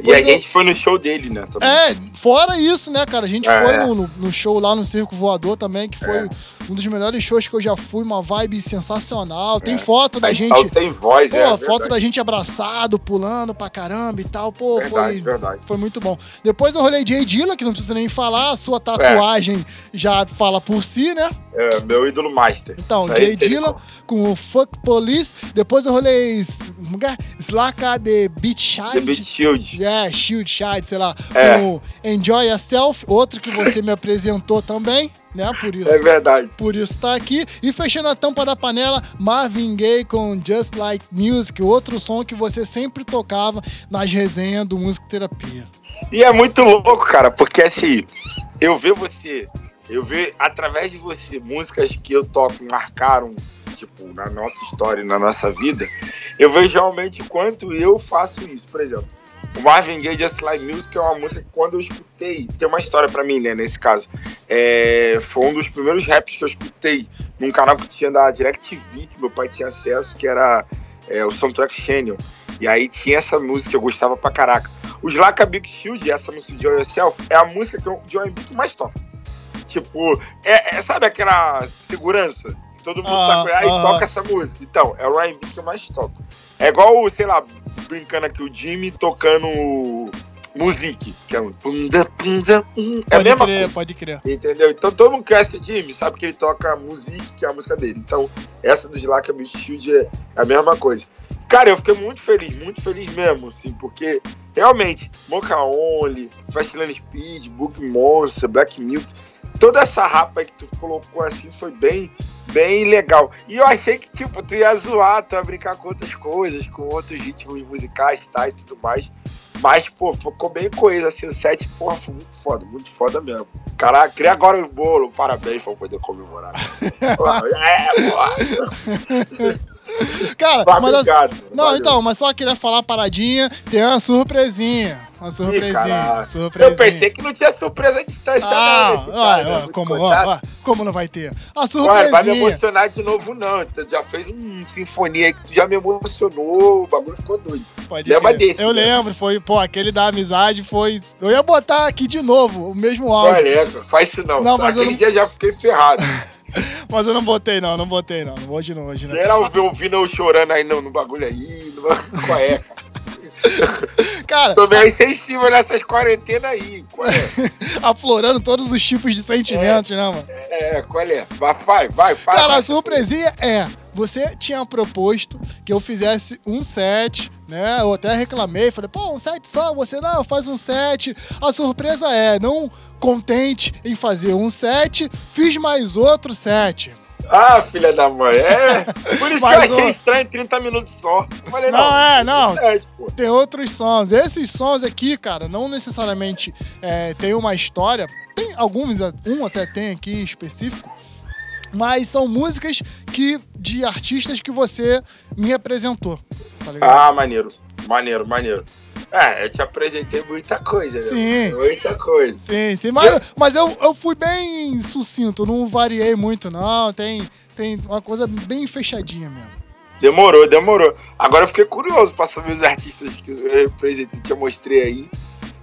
[SPEAKER 2] e a gente foi no show dele, né? também.
[SPEAKER 3] É, fora isso, né, cara? A gente
[SPEAKER 2] É.
[SPEAKER 3] foi no, no- no show lá no Circo Voador também, que foi um dos melhores shows que eu já fui, uma vibe sensacional. Tem
[SPEAKER 2] É.
[SPEAKER 3] foto da gente.
[SPEAKER 2] sem voz,
[SPEAKER 3] Pô,
[SPEAKER 2] é,
[SPEAKER 3] foto da gente abraçado, pulando pra caramba e tal. Pô,
[SPEAKER 2] Verdade,
[SPEAKER 3] foi,
[SPEAKER 2] verdade.
[SPEAKER 3] foi muito bom. Depois eu rolei Jay Dilla, que não precisa nem falar, a sua tatuagem já fala por si, né?
[SPEAKER 2] É, meu ídolo master.
[SPEAKER 3] Então,
[SPEAKER 2] tem
[SPEAKER 3] Dilla com o Fuck Police. Depois eu rolei é? Slaka The Beat Child.
[SPEAKER 2] The Beat Shield.
[SPEAKER 3] É, Shield, Child, sei lá.
[SPEAKER 2] É.
[SPEAKER 3] Com Enjoy Yourself, outro que você me <laughs> apresentou também, né? Por isso.
[SPEAKER 2] É verdade.
[SPEAKER 3] Por isso tá aqui. E fechando a tampa da panela, Marvin Gaye com Just Like Music, outro som que você sempre tocava nas resenhas do Música Terapia.
[SPEAKER 2] E é muito louco, cara, porque assim, eu ver você, eu ver através de você músicas que eu toco marcaram, tipo, na nossa história na nossa vida, eu vejo realmente quanto eu faço isso. Por exemplo, o Marvin Gaye Just Like Music é uma música que quando eu escutei, tem uma história pra mim, né, nesse caso. É, foi um dos primeiros raps que eu escutei num canal que tinha da DirecTV, que meu pai tinha acesso, que era é, o Soundtrack Channel. E aí tinha essa música que eu gostava pra caraca. O Slaka Big Shield, essa música de Joy Yourself, é a música que o Joy que mais toca. Tipo, é, é- sabe aquela segurança? Que todo mundo tá
[SPEAKER 3] Ah,
[SPEAKER 2] com aí
[SPEAKER 3] aham.
[SPEAKER 2] toca essa música. Então, é o R&B que eu mais toco. É igual, sei lá, brincando aqui, o Jimmy tocando Music, que é um... hum, É a mesma
[SPEAKER 3] crer,
[SPEAKER 2] coisa.
[SPEAKER 3] pode crer.
[SPEAKER 2] Entendeu? Então todo mundo conhece o Jimmy, sabe que ele toca Music, que é a música dele. Então, essa do Slack Shield é a mesma coisa. Cara, eu fiquei muito feliz, muito feliz mesmo, assim, porque realmente, Mocha Only, Fastlane Speed, Book Monster, Black Milk, toda essa rapa aí que tu colocou assim foi bem, bem legal. E eu achei que, tipo, tu ia zoar, tu ia brincar com outras coisas, com outros ritmos musicais tá, e tudo mais. Mas, pô, ficou bem coisa, assim, o set, porra, foi muito foda, muito foda mesmo. Caraca, queria agora o bolo, parabéns pra eu poder comemorar. <laughs> É, porra. <laughs> <laughs>
[SPEAKER 3] Cara,
[SPEAKER 2] Tá,
[SPEAKER 3] mas Não,
[SPEAKER 2] valeu.
[SPEAKER 3] então, mas só queria falar paradinha. Tem uma surpresinha. Uma surpresinha.
[SPEAKER 2] caraca.
[SPEAKER 3] surpresinha.
[SPEAKER 2] Eu pensei que não tinha surpresa à distância,
[SPEAKER 3] Ah,
[SPEAKER 2] não, nesse cara,
[SPEAKER 3] ó, como, ó, como não vai ter? A surpresinha.
[SPEAKER 2] vai me emocionar de novo, não. Tu já fez um sinfonia que tu já me emocionou, o bagulho ficou doido.
[SPEAKER 3] Pode
[SPEAKER 2] Lembra
[SPEAKER 3] crer.
[SPEAKER 2] desse,
[SPEAKER 3] Eu
[SPEAKER 2] né?
[SPEAKER 3] lembro, foi, pô, aquele da amizade foi. Eu ia botar aqui de novo o mesmo áudio.
[SPEAKER 2] Olha, faz isso não.
[SPEAKER 3] Não, mas eu
[SPEAKER 2] Aquele
[SPEAKER 3] não-
[SPEAKER 2] dia já fiquei ferrado. <laughs>
[SPEAKER 3] Mas eu não botei, não, não botei, não. Não hoje não, hoje não.
[SPEAKER 2] Geral ouvindo eu chorando aí no, no bagulho aí. No... Qual é?
[SPEAKER 3] Cara,
[SPEAKER 2] Tô meio sensível nessas quarentenas aí. Qual é? <laughs>
[SPEAKER 3] aflorando todos os tipos de sentimentos, né, mano?
[SPEAKER 2] É, qual é? Vai, vai, vai. fala,
[SPEAKER 3] Cara,
[SPEAKER 2] vai,
[SPEAKER 3] a surpresinha é, você tinha proposto que eu fizesse um set, né? Eu até reclamei, falei, pô, um set só, você não, faz um set. A surpresa é, não contente em fazer um set, fiz mais outro set.
[SPEAKER 2] Ah, filha da mãe, é. <laughs> Por isso que eu achei
[SPEAKER 3] ó,
[SPEAKER 2] estranho 30 minutos só. Eu falei,
[SPEAKER 3] Não,
[SPEAKER 2] não,
[SPEAKER 3] é, não. Tem outros sons. Esses sons aqui, cara, não necessariamente é, tem uma história. Tem alguns, um até tem aqui específico. Mas são músicas que de artistas que você me apresentou. Tá ligado?
[SPEAKER 2] Ah, maneiro. Maneiro, maneiro. É, eu te apresentei muita coisa, né?
[SPEAKER 3] Sim.
[SPEAKER 2] Muita coisa.
[SPEAKER 3] Sim, sim. Mas, mas eu, eu fui bem sucinto, não variei muito, não. Tem, tem uma coisa bem fechadinha mesmo.
[SPEAKER 2] Demorou, demorou. Agora eu fiquei curioso pra saber os artistas que eu apresentei, te mostrei aí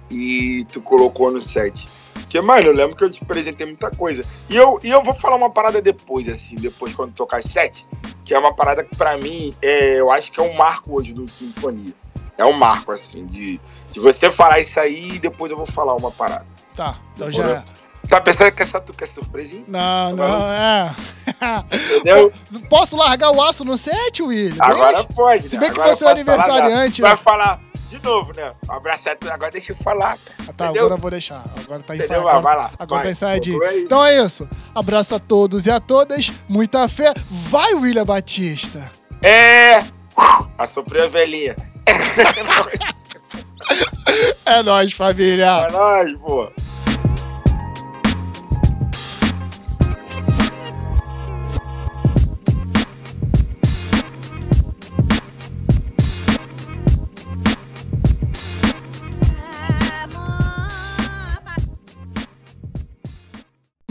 [SPEAKER 2] e tu colocou no set. Porque, mano, eu lembro que eu te apresentei muita coisa. E eu, e eu vou falar uma parada depois, assim, depois quando tocar as set, que é uma parada que pra mim, é, eu acho que é um marco hoje do Sinfonia. É um marco, assim, de, de você falar isso aí e depois eu vou falar uma parada.
[SPEAKER 3] Tá, então já.
[SPEAKER 2] Tá pensando que essa tu quer surpresinha?
[SPEAKER 3] Não, não, é.
[SPEAKER 2] Entendeu? <laughs>
[SPEAKER 3] Posso largar o aço no set, William?
[SPEAKER 2] Agora
[SPEAKER 3] Deixa.
[SPEAKER 2] pode,
[SPEAKER 3] Se
[SPEAKER 2] né?
[SPEAKER 3] bem que
[SPEAKER 2] Agora
[SPEAKER 3] você é aniversariante,
[SPEAKER 2] Vai
[SPEAKER 3] né?
[SPEAKER 2] falar de novo, né? Um abraço a tu- agora deixa eu falar. cara.
[SPEAKER 3] Tá,
[SPEAKER 2] Entendeu?
[SPEAKER 3] agora eu vou deixar. Agora tá ensaiado.
[SPEAKER 2] Ah, vai lá,
[SPEAKER 3] Agora
[SPEAKER 2] vai.
[SPEAKER 3] tá ensaiadinho. Então é isso. Abraço a todos e a todas. Muita fé. Vai, William Batista.
[SPEAKER 2] É. A sofreu a velhinha. <laughs>
[SPEAKER 3] É nóis, família.
[SPEAKER 2] É nóis, pô.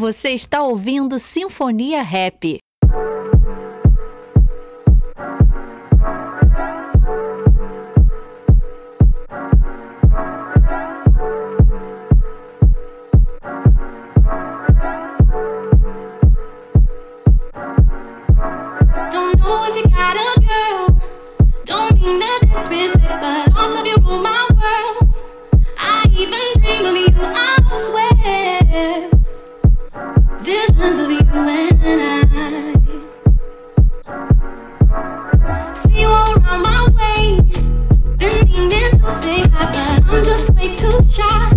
[SPEAKER 4] Você está ouvindo Sinfonia Rap.
[SPEAKER 16] shine.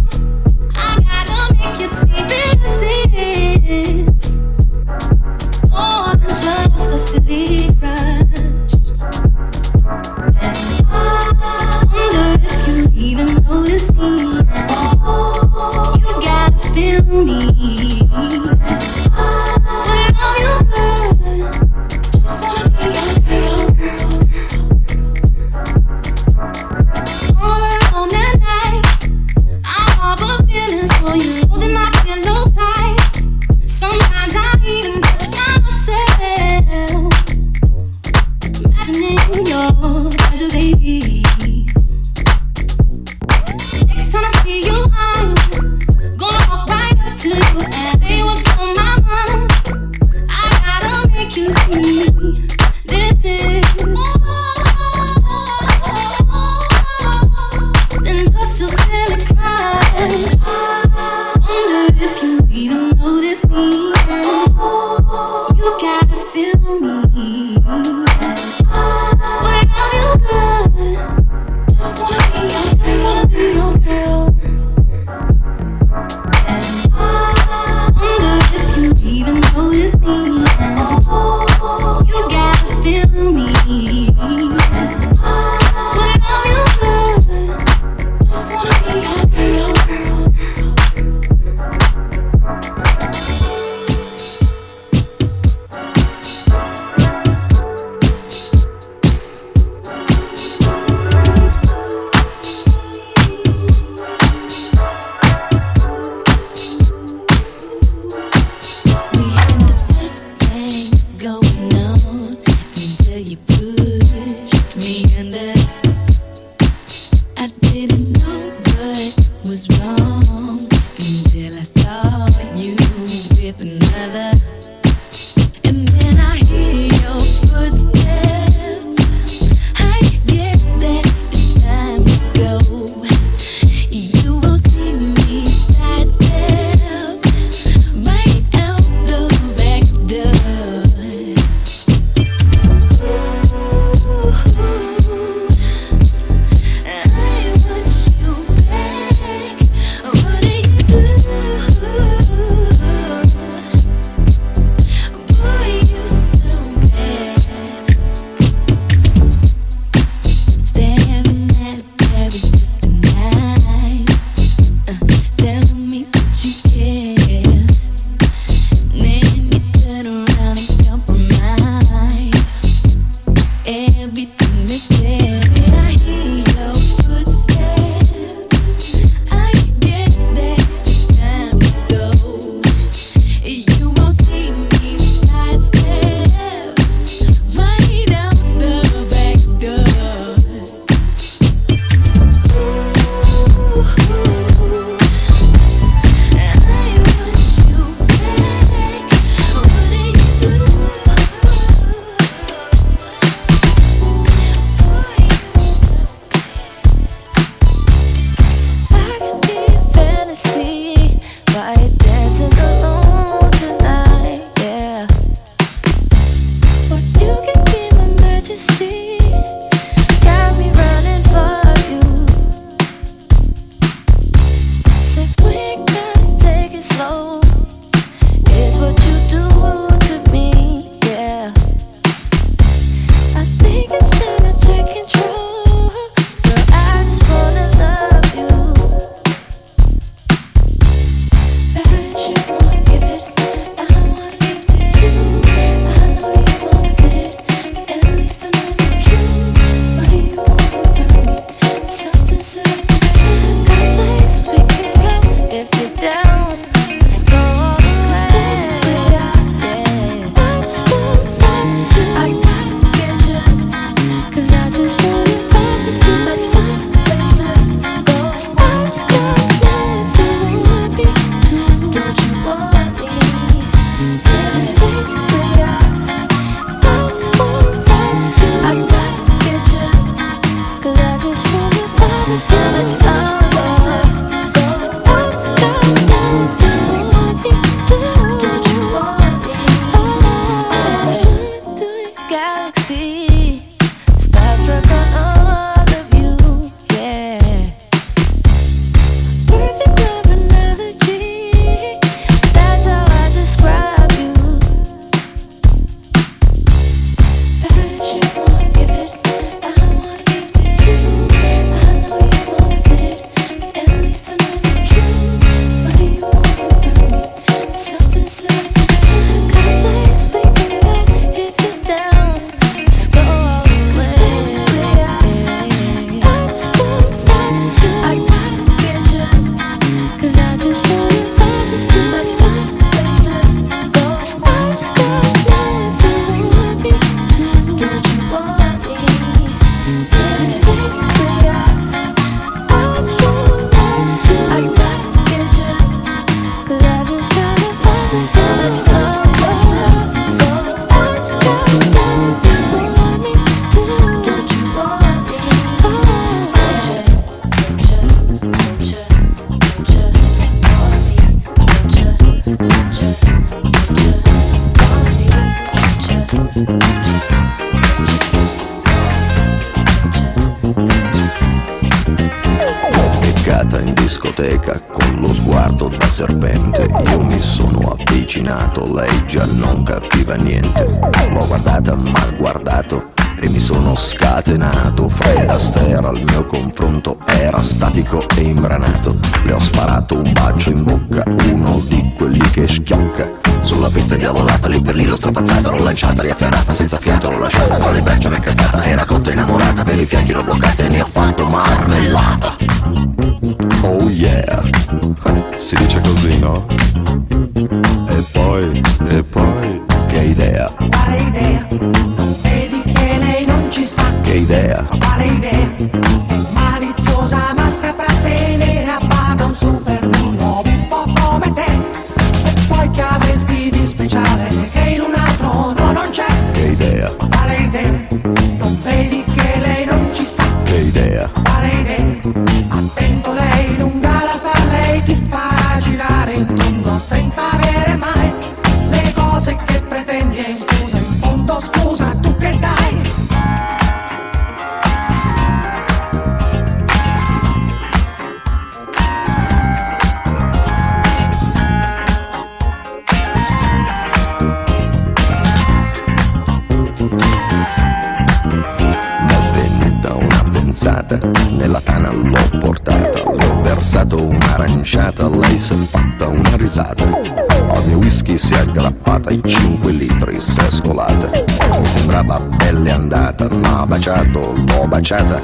[SPEAKER 16] baciato, l'ho baciata,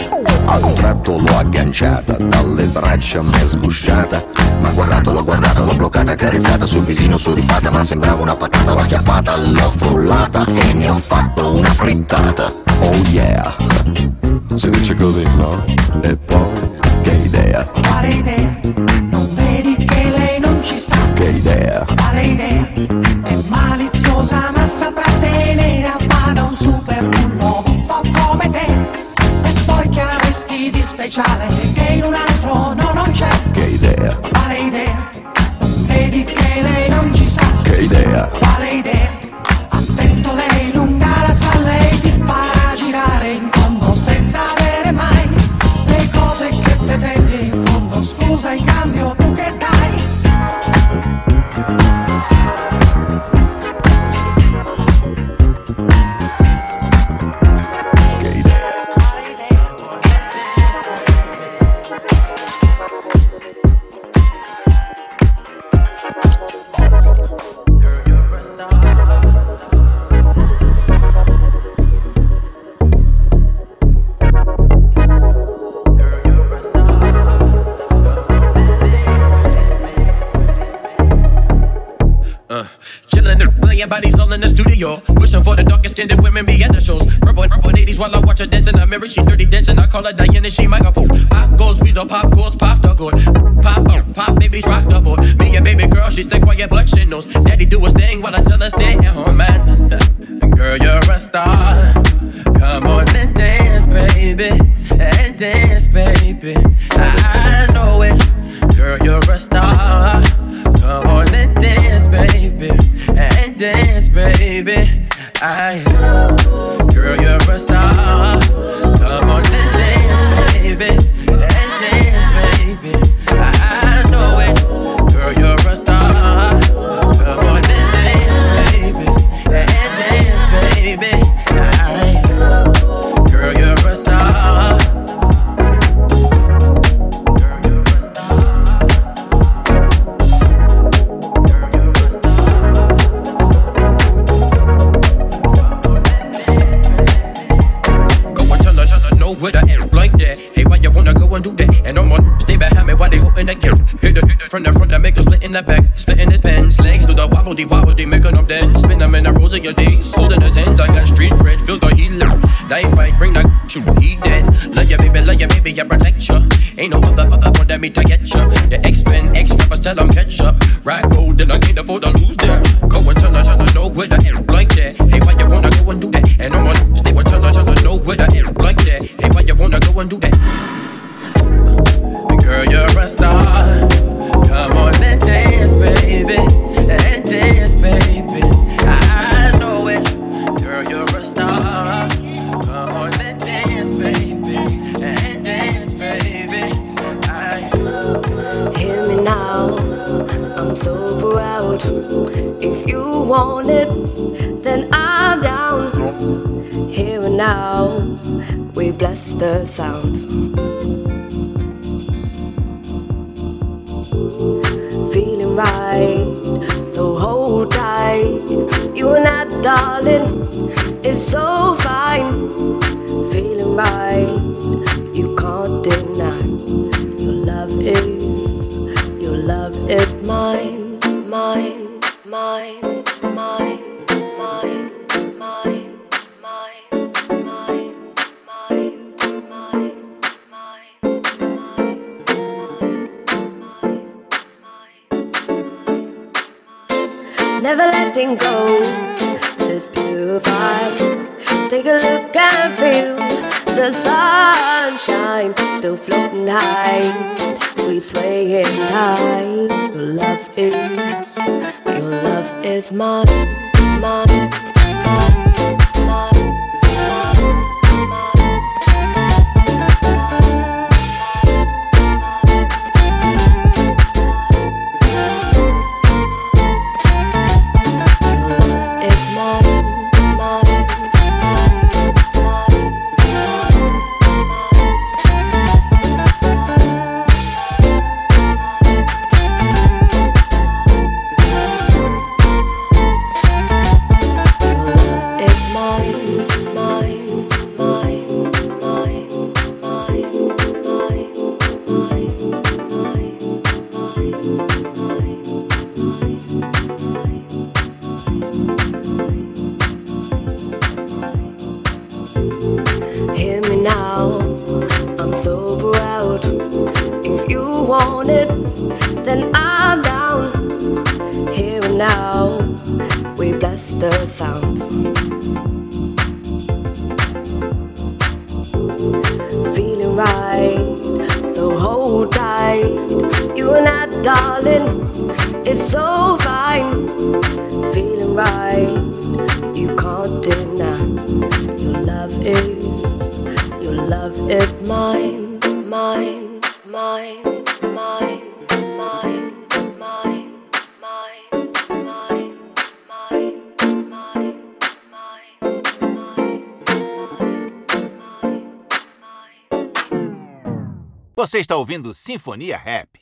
[SPEAKER 16] a un tratto l'ho agganciata, dalle braccia m'è sgusciata, ma guardato, l'ho guardata, l'ho bloccata, carezzata sul visino su sudifata, ma sembrava una patata, l'ho acchiappata, l'ho frullata e ne ho fatto una frittata. Oh yeah!
[SPEAKER 17] Si dice così, no? E poi,
[SPEAKER 16] che idea?
[SPEAKER 18] Quale idea? Non vedi che lei non ci sta?
[SPEAKER 16] Che idea?
[SPEAKER 18] Quale idea? È maliziosa ma saprà tenere a
[SPEAKER 8] Charlie. Ain't no baby.
[SPEAKER 19] Ah, I
[SPEAKER 20] Você está ouvindo Sinfonia Rap.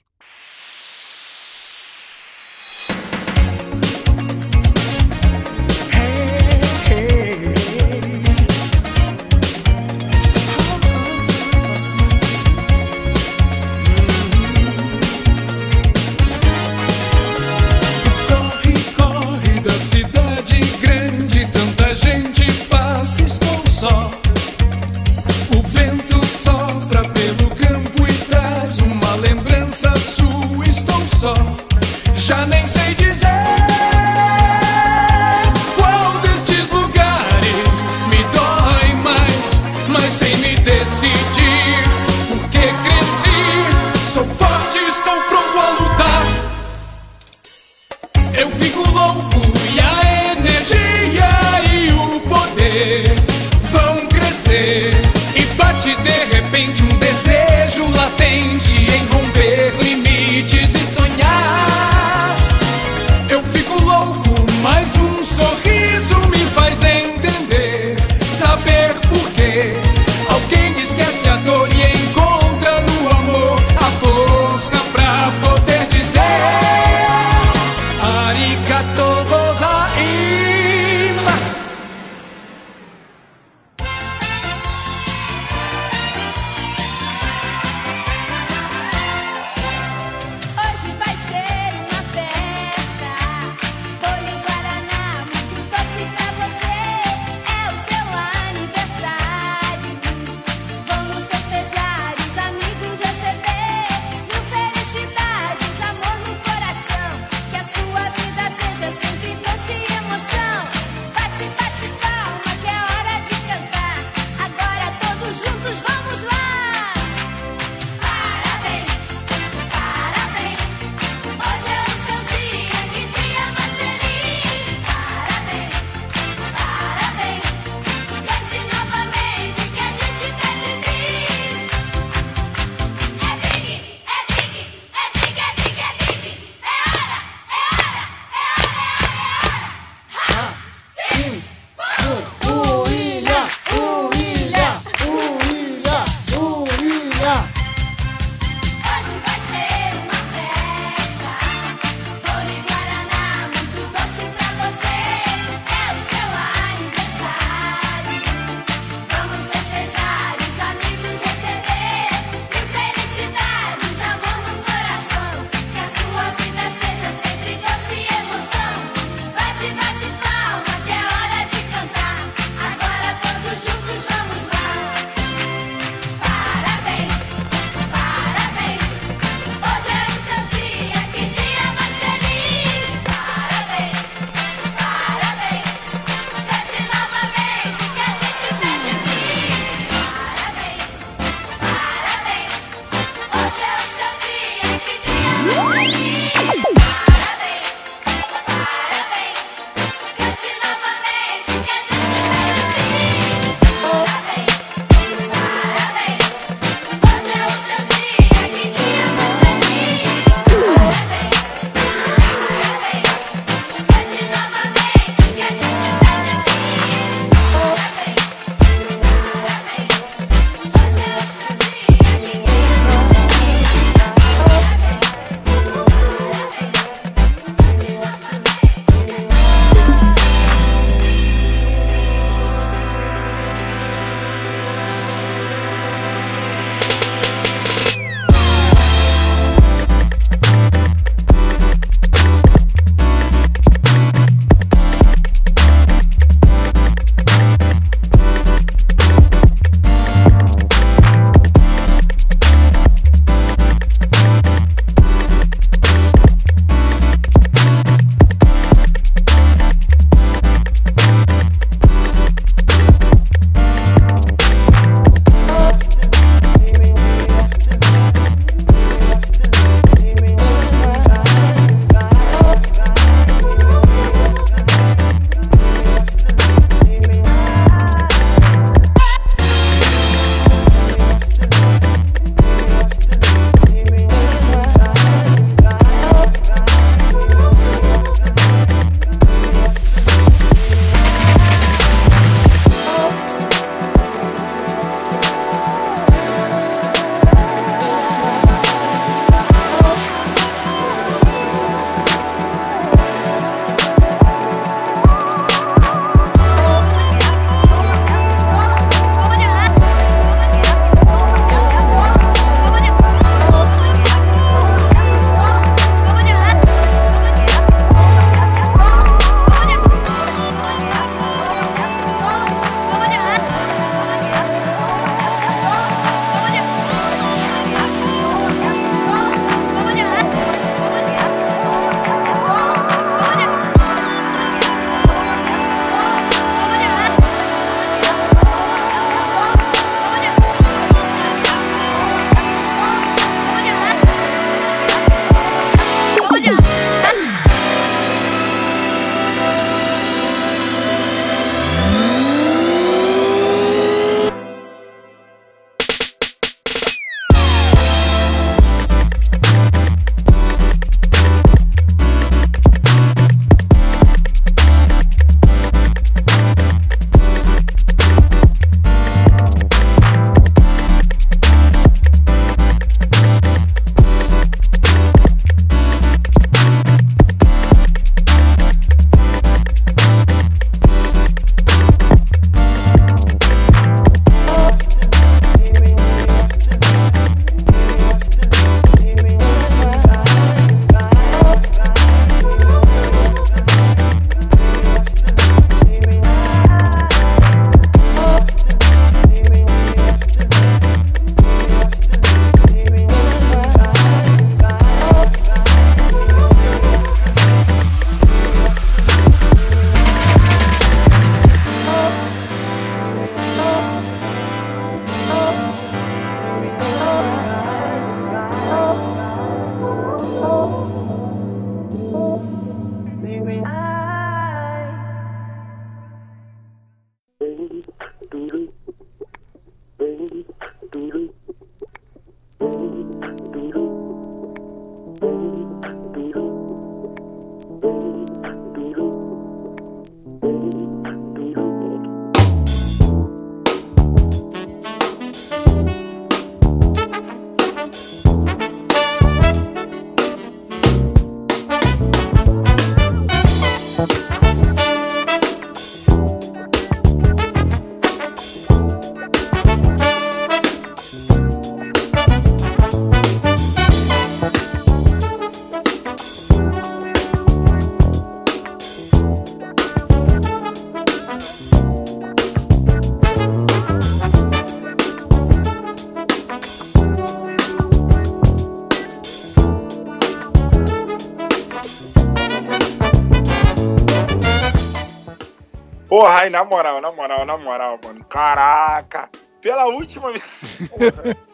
[SPEAKER 2] Porra, aí na moral, na moral, na moral, mano. Caraca. Pela última. <laughs> Porra.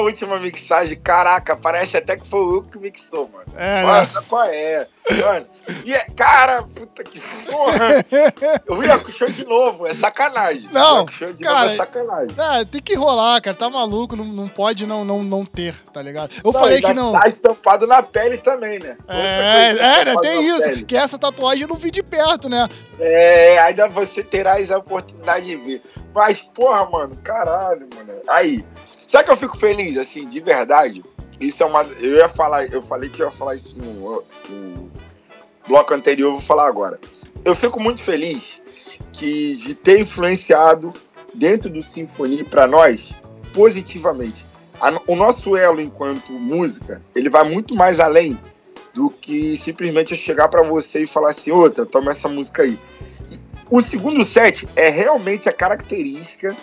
[SPEAKER 2] Última mixagem, caraca, parece até que foi eu que mixou, mano.
[SPEAKER 3] É,
[SPEAKER 2] Mano,
[SPEAKER 3] né?
[SPEAKER 2] qual é? Mano, e é, cara, puta que porra. <laughs> Ia com show de novo, é sacanagem.
[SPEAKER 3] Não,
[SPEAKER 2] com show de novo
[SPEAKER 3] cara,
[SPEAKER 2] é sacanagem.
[SPEAKER 3] É, tem que rolar, cara. Tá maluco, não, não pode não, não, não ter, tá ligado? Eu
[SPEAKER 2] Não,
[SPEAKER 3] falei que não.
[SPEAKER 2] Tá estampado na pele também, né? Outra
[SPEAKER 3] É,
[SPEAKER 2] coisa,
[SPEAKER 3] é, né? Tem isso.
[SPEAKER 2] pele.
[SPEAKER 3] Que essa tatuagem eu não vi de perto, né?
[SPEAKER 2] É, ainda você terá a oportunidade de ver. Mas, porra, mano, caralho, mano. Aí, sabe que eu fico feliz, assim, de verdade? Isso é uma. Eu ia falar, eu falei que ia falar isso no, no bloco anterior, vou falar agora. Eu fico muito feliz que de ter influenciado dentro do Sinfonia para nós positivamente. A- o nosso elo enquanto música, ele vai muito mais além do que simplesmente eu chegar pra você e falar assim, outra, toma essa música aí. O segundo set é realmente a característica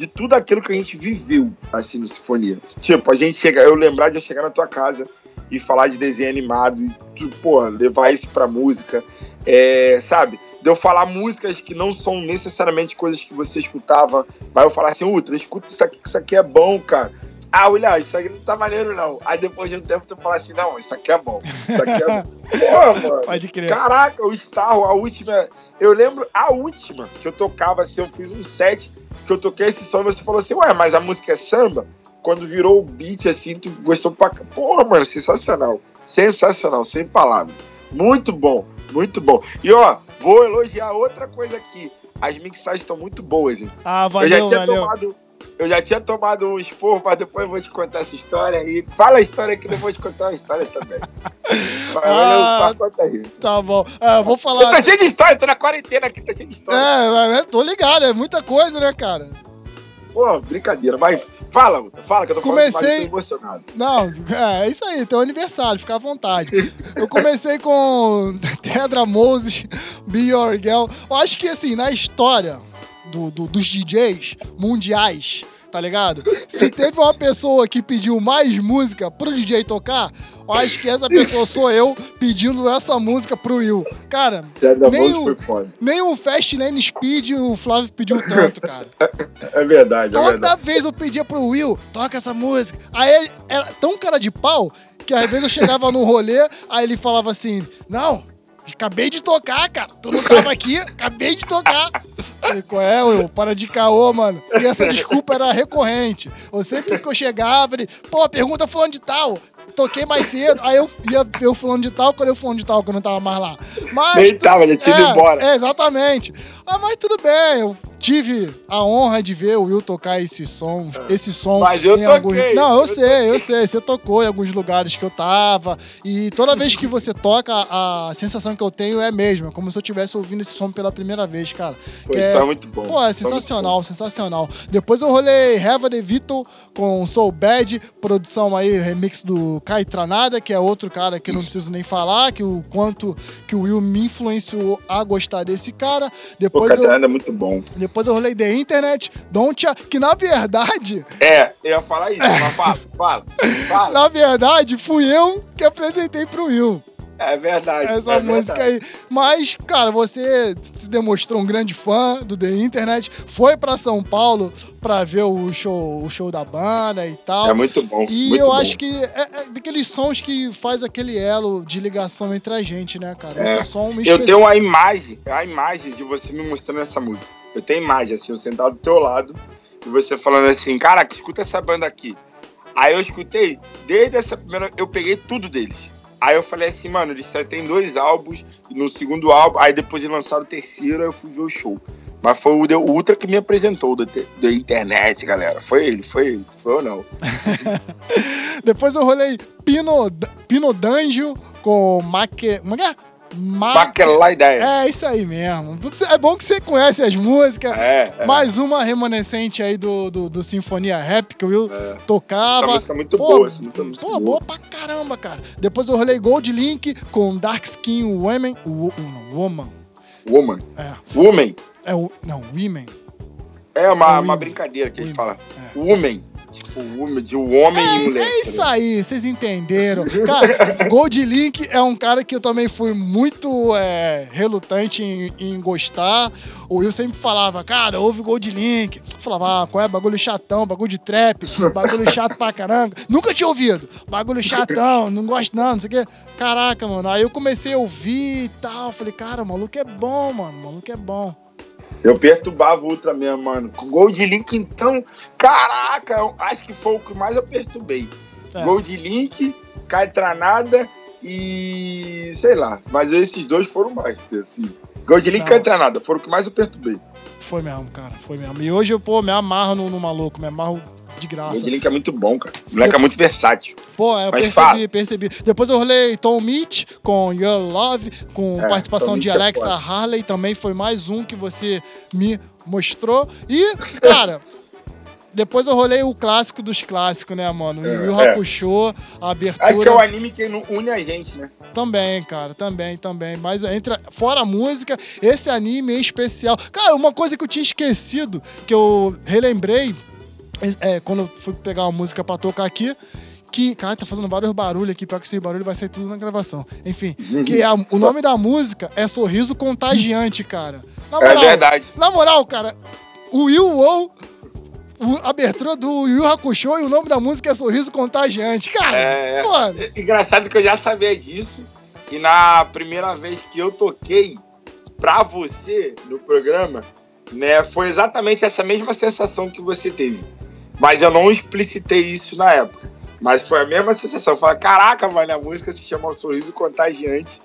[SPEAKER 2] de tudo aquilo que a gente viveu assim no Sinfonia. Tipo, a gente chega, eu lembrar de eu chegar na tua casa e falar de desenho animado e pô, levar isso pra música, é, sabe? De eu falar músicas que não são necessariamente coisas que você escutava, mas eu falar assim, Ultra, escuta isso aqui, que isso aqui é bom, cara. Ah, olha, isso aqui não tá maneiro, não. Aí depois de um tempo tu fala assim, não, isso aqui é bom. Isso aqui é bom. <laughs> Pô, mano.
[SPEAKER 3] Pode crer.
[SPEAKER 2] Caraca, o Starro, a última. Eu lembro a última que eu tocava, assim, eu fiz um set que eu toquei esse som e você falou assim, ué, mas a música é samba? Quando virou o beat, assim, tu gostou pra. Porra, mano, sensacional. Sensacional, sem palavras. Muito bom, muito bom. E ó, vou elogiar outra coisa aqui. As mixagens estão muito boas, hein?
[SPEAKER 3] Ah,
[SPEAKER 2] eu
[SPEAKER 3] valeu,
[SPEAKER 2] já tinha
[SPEAKER 3] valeu.
[SPEAKER 2] tomado. Eu já tinha tomado um esporro, mas depois eu vou te contar essa história aí. Fala a história que eu vou te contar uma história também.
[SPEAKER 3] Ah,
[SPEAKER 2] aí.
[SPEAKER 3] Tá bom. É, vou
[SPEAKER 2] Eu
[SPEAKER 3] falar.
[SPEAKER 2] tô cheio de história, tô na quarentena aqui, tá cheio de história.
[SPEAKER 3] É, é, tô ligado, é muita coisa, né, cara?
[SPEAKER 2] Pô, brincadeira, mas fala, fala que eu tô falando
[SPEAKER 3] Comecei-
[SPEAKER 2] eu tô emocionado.
[SPEAKER 3] Não, é, é isso aí, teu aniversário, fica à vontade. Eu comecei com <laughs> Tedra Moses, Be Your Girl. Eu acho que, assim, na história do, do- dos DJs mundiais, tá ligado? Se teve uma pessoa que pediu mais música pro DJ tocar, eu acho que essa pessoa sou eu pedindo essa música pro Will. Cara, nem o, nem o Fast Lane Speed o Flávio pediu tanto, cara.
[SPEAKER 2] É verdade, é
[SPEAKER 3] Toda
[SPEAKER 2] verdade.
[SPEAKER 3] vez eu pedia pro Will, toca essa música. Aí era tão cara de pau que às vezes eu chegava no rolê, aí ele falava assim: Não, acabei de tocar, cara. Tu não tava aqui, acabei de tocar. Falei, qual é, Will? Para de caô, mano. E essa desculpa era recorrente. Eu sempre que eu chegava, ele, pô, pergunta fulano de tal. Toquei mais cedo, aí eu ia ver o fulano de tal, quando eu fulano de tal, que eu não tava mais lá. Mas,
[SPEAKER 2] Nem tava, já tinha ido
[SPEAKER 3] é,
[SPEAKER 2] embora.
[SPEAKER 3] É, exatamente. Ah, mas tudo bem, eu tive a honra de ver o Will tocar esse som, esse som.
[SPEAKER 2] Mas eu toquei,
[SPEAKER 3] Não, eu,
[SPEAKER 2] eu
[SPEAKER 3] sei, eu sei. Você tocou em alguns lugares que eu tava. E toda vez que você toca, a sensação que eu tenho é a mesma, como se eu estivesse ouvindo esse som pela primeira vez, cara.
[SPEAKER 2] Pô,
[SPEAKER 3] Que
[SPEAKER 2] isso é muito bom.
[SPEAKER 3] Pô, é
[SPEAKER 2] é
[SPEAKER 3] sensacional, sensacional. Depois eu rolei Heva de Vito com Soul Bad, produção aí, remix do Kai Tranada, que é outro cara que não preciso nem falar, que o quanto que o Will me influenciou a gostar desse cara. Depois eu,
[SPEAKER 2] Catarina é muito bom.
[SPEAKER 3] depois eu rolei The Internet, Don't Ya, que na verdade,
[SPEAKER 2] É, eu ia falar isso, mas fala, fala, fala. <laughs>
[SPEAKER 3] na verdade, fui eu que apresentei pro Will.
[SPEAKER 2] É verdade.
[SPEAKER 3] essa
[SPEAKER 2] é
[SPEAKER 3] música
[SPEAKER 2] verdade.
[SPEAKER 3] aí. Mas, cara, você se demonstrou um grande fã do The Internet, foi pra São Paulo pra ver o show, o show da banda e tal.
[SPEAKER 2] É muito bom,
[SPEAKER 3] E
[SPEAKER 2] muito
[SPEAKER 3] eu
[SPEAKER 2] bom.
[SPEAKER 3] acho que é, é daqueles sons que faz aquele elo de ligação entre a gente, né, cara?
[SPEAKER 2] É.
[SPEAKER 3] Esse som me
[SPEAKER 2] Eu tenho a imagem, a imagem de você me mostrando essa música. Eu tenho imagem, assim, eu sentado do teu lado e você falando assim, caraca, escuta essa banda aqui. Aí eu escutei, desde essa primeira, eu peguei tudo deles. Aí eu falei assim, mano, eles têm dois álbuns, no segundo álbum, aí depois de lançar o terceiro, eu fui ver o show. Mas foi o, Ultra que me apresentou da, da internet, galera. Foi ele, foi ele, foi eu não. <laughs>
[SPEAKER 3] Depois eu rolei Pino, Pino Danjo com Maque... Como é que é? Ma-
[SPEAKER 2] Aquela ideia.
[SPEAKER 3] É, isso aí mesmo. É bom que você conhece as músicas.
[SPEAKER 2] É, é.
[SPEAKER 3] Mais uma remanescente aí do, do, do Sinfonia Rap que o Will tocava.
[SPEAKER 2] Essa música é muito
[SPEAKER 3] Pô,
[SPEAKER 2] boa, essa música é muito
[SPEAKER 3] Pô,
[SPEAKER 2] boa.
[SPEAKER 3] boa pra caramba, cara. Depois eu rolei Gold Link com Dark Skin Women. Woman.
[SPEAKER 2] Woman.
[SPEAKER 3] É.
[SPEAKER 2] Woman.
[SPEAKER 3] É. Não, Women.
[SPEAKER 2] É uma,
[SPEAKER 3] É
[SPEAKER 2] uma brincadeira que a gente fala. Woman. Tipo, o- de um homem e mulher.
[SPEAKER 3] É isso aí, vocês entenderam. Cara, Gold Link é um cara que eu também fui muito é, relutante em, em gostar. O Will sempre falava, cara, ouve Gold Link. Eu falava, ah, qual é? Bagulho chatão, bagulho de trap, bagulho chato pra caramba. Nunca tinha ouvido. Bagulho chatão, não gosto não, não sei o quê. Caraca, mano. Aí eu comecei a ouvir e tal. Falei, cara, o maluco é bom, mano. O maluco é bom.
[SPEAKER 2] Eu perturbava o Ultra mesmo, mano. Com Gold Link, então, caraca, acho que foi o que mais eu perturbei.
[SPEAKER 3] É.
[SPEAKER 2] Gold Link, Caetranada e. sei lá. Mas esses dois foram mais, assim. Gold Link e. Caetranada foram o que mais eu perturbei.
[SPEAKER 3] Foi mesmo, cara. Foi mesmo. E hoje eu, pô, me amarro no, no maluco, me amarro de graça.
[SPEAKER 2] É muito bom, cara. O moleque é muito versátil.
[SPEAKER 3] Pô, eu
[SPEAKER 2] Mas
[SPEAKER 3] percebi,
[SPEAKER 2] fala.
[SPEAKER 3] percebi. Depois eu rolei Tom Mitch com Your Love, com
[SPEAKER 2] É,
[SPEAKER 3] participação
[SPEAKER 2] Tom
[SPEAKER 3] de
[SPEAKER 2] é
[SPEAKER 3] Alexa
[SPEAKER 2] foda.
[SPEAKER 3] Harley, também foi mais um que você me mostrou. E, <laughs> cara, depois eu rolei o clássico dos clássicos, né, mano?
[SPEAKER 2] É,
[SPEAKER 3] o Yu
[SPEAKER 2] é.
[SPEAKER 3] A abertura.
[SPEAKER 2] Acho que é o anime que une a gente, né?
[SPEAKER 3] Também, cara, também, também. Mas entra fora a música, esse anime é especial. Cara, uma coisa que eu tinha esquecido, que eu relembrei, é, quando eu fui pegar uma música pra tocar aqui, que, cara, tá fazendo vários barulhos aqui, pior que esse barulho vai sair tudo na gravação. Enfim, que a- o nome da música é Sorriso Contagiante, cara. Na
[SPEAKER 2] É verdade.
[SPEAKER 3] Na moral, cara, o Will Wow, a abertura do Yu Hakusho e o nome da música é Sorriso Contagiante. Cara,
[SPEAKER 2] É,
[SPEAKER 3] mano.
[SPEAKER 2] é engraçado que eu já sabia disso. E na primeira vez que eu toquei pra você no programa, né, foi exatamente essa mesma sensação que você teve. Mas eu não explicitei isso na época. Mas foi a mesma sensação. Falei, caraca, mano, a música se chama Sorriso Contagiante.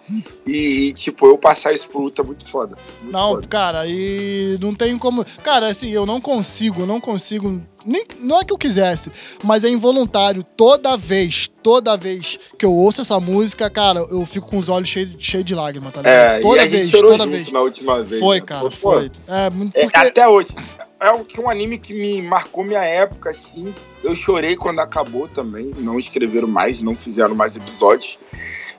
[SPEAKER 2] E, e, tipo, eu passar isso pro Luta é muito foda. Muito
[SPEAKER 3] Não,
[SPEAKER 2] foda.
[SPEAKER 3] cara, e não tem como. Cara, assim, eu não consigo, eu não consigo. Nem, não é que eu quisesse, mas é involuntário. Toda vez, toda vez que eu ouço essa música, cara, eu fico com os olhos cheios cheio de lágrimas, tá ligado?
[SPEAKER 2] É,
[SPEAKER 3] toda
[SPEAKER 2] e a gente
[SPEAKER 3] vez,
[SPEAKER 2] chorou
[SPEAKER 3] toda
[SPEAKER 2] junto
[SPEAKER 3] vez.
[SPEAKER 2] na última vez.
[SPEAKER 3] Foi,
[SPEAKER 2] né?
[SPEAKER 3] cara,
[SPEAKER 2] Pô,
[SPEAKER 3] foi. É, muito-
[SPEAKER 2] É,
[SPEAKER 3] porque-
[SPEAKER 2] até hoje. É um, que um anime que me marcou minha época, assim. Eu chorei quando acabou também. Não escreveram mais, não fizeram mais episódios.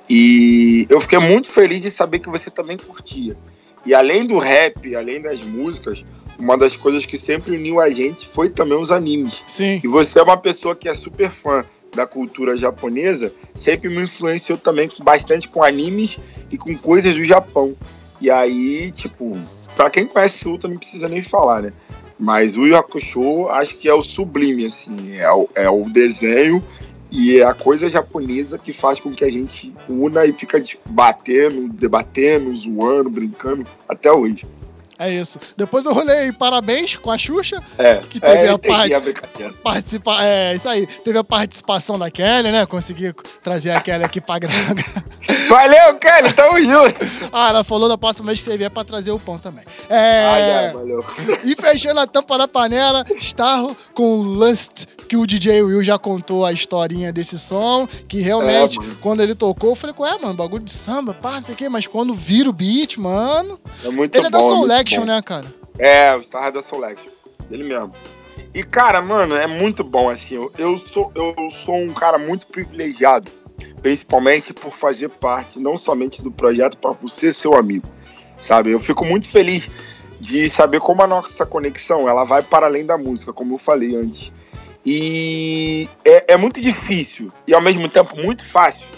[SPEAKER 2] E eu fiquei muito feliz de saber que você também curtia. E além do rap, além das músicas, uma das coisas que sempre uniu a gente foi também os animes.
[SPEAKER 3] Sim.
[SPEAKER 2] E você é uma pessoa que é super fã da cultura japonesa, sempre me influenciou também bastante com animes e com coisas do Japão. E aí, tipo, pra quem conhece Ultra não precisa nem falar, né? Mas o Yu Hakusho acho que é o sublime, assim, é o, é o desenho e é a coisa japonesa que faz com que a gente una e fica batendo, debatendo, zoando, brincando até hoje.
[SPEAKER 3] É isso. Depois eu rolei parabéns com a Xuxa.
[SPEAKER 2] É,
[SPEAKER 3] Que teve
[SPEAKER 2] é,
[SPEAKER 3] a parte-
[SPEAKER 2] a.
[SPEAKER 3] Participa... É, isso aí. Teve a participação da Kelly, né? Consegui trazer a Kelly aqui pra gravar. <laughs>
[SPEAKER 2] Valeu, Kelly, tamo junto!
[SPEAKER 3] ah, ela falou da próxima vez que você vier pra trazer o pão também. É...
[SPEAKER 2] Valeu.
[SPEAKER 3] E fechando a tampa da panela, Starro com Lust, que o DJ Will já contou a historinha desse som, que realmente,
[SPEAKER 2] É,
[SPEAKER 3] quando ele tocou, eu falei, ué, mano, bagulho de samba, pá, não sei o quê, mas quando vira o beat, mano.
[SPEAKER 2] É muito
[SPEAKER 3] ele é da
[SPEAKER 2] bom, é
[SPEAKER 3] Soul
[SPEAKER 2] muito
[SPEAKER 3] Action,
[SPEAKER 2] bom.
[SPEAKER 3] né, cara?
[SPEAKER 2] É, o Star da Selection. Ele mesmo. E, cara, mano, é muito bom, assim. Eu, eu sou, eu sou um cara muito privilegiado, principalmente por fazer parte não somente do projeto, para você, seu amigo. Sabe? Eu fico muito feliz de saber como a nossa conexão ela vai para além da música, como eu falei antes. E é, é muito difícil e ao mesmo tempo muito fácil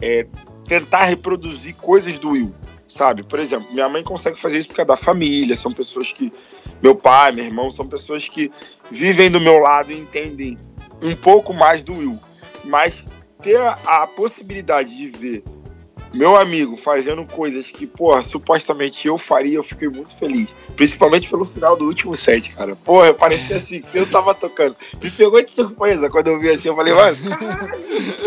[SPEAKER 2] é, tentar reproduzir coisas do Will, sabe? Por exemplo, minha mãe consegue fazer isso porque é da família, são pessoas que. Meu pai, meu irmão, são pessoas que vivem do meu lado e entendem um pouco mais do Will. Mas ter a, a possibilidade de ver meu amigo fazendo coisas que, porra, supostamente eu faria, eu fiquei muito feliz. Principalmente pelo final do último set, cara. Porra, eu parecia assim, que eu tava tocando. Me pegou de surpresa quando eu vi assim, eu falei, mano, caralho,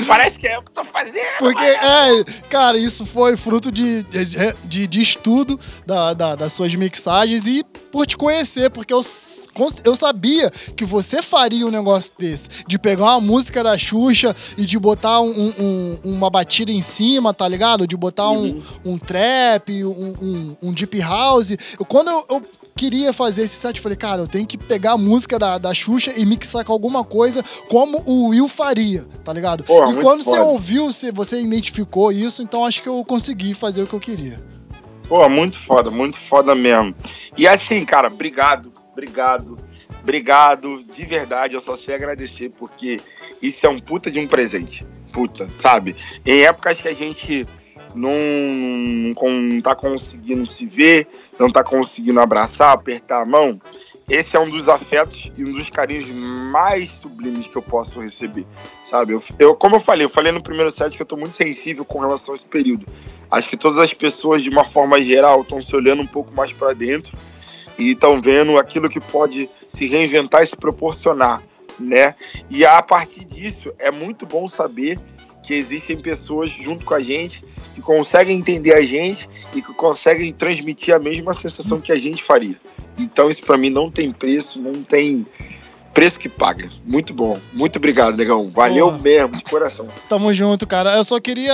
[SPEAKER 2] parece que é eu que tô fazendo.
[SPEAKER 3] Porque, é, cara, isso foi fruto de, de, de estudo da, da- das suas mixagens e por te conhecer, porque eu, eu sabia que você faria um negócio desse, de pegar uma música da Xuxa e de botar um- um- uma batida em cima, tá ligado? De botar um, um trap, um, um, um deep house. Eu- quando eu, eu queria fazer esse set, eu falei, cara, eu tenho que pegar a música da, da Xuxa e mixar com alguma coisa como o Will faria, tá ligado?
[SPEAKER 2] Porra,
[SPEAKER 3] e quando você
[SPEAKER 2] foda.
[SPEAKER 3] ouviu, você, você identificou isso, então acho que eu consegui fazer o que eu queria.
[SPEAKER 2] Pô, muito foda, muito foda mesmo. E assim, cara, obrigado, obrigado. obrigado, de verdade, eu só sei agradecer, porque isso é um puta de um presente. Puta, sabe? Em épocas que a gente não, não tá conseguindo se ver, não tá conseguindo abraçar, apertar a mão, esse é um dos afetos e um dos carinhos mais sublimes que eu posso receber, sabe? Eu, eu, como eu falei, eu falei no primeiro set que eu tô muito sensível com relação a esse período. Acho que todas as pessoas, de uma forma geral, estão se olhando um pouco mais para dentro e estão vendo aquilo que pode se reinventar e se proporcionar, né? E a partir disso, é muito bom saber que existem pessoas junto com a gente que conseguem entender a gente e que conseguem transmitir a mesma sensação que a gente faria. Então isso para mim não tem preço, não tem preço que paga. Muito bom. Muito obrigado, negão. Valeu
[SPEAKER 3] Porra.
[SPEAKER 2] mesmo, de coração.
[SPEAKER 3] Tamo junto, cara. Eu só queria.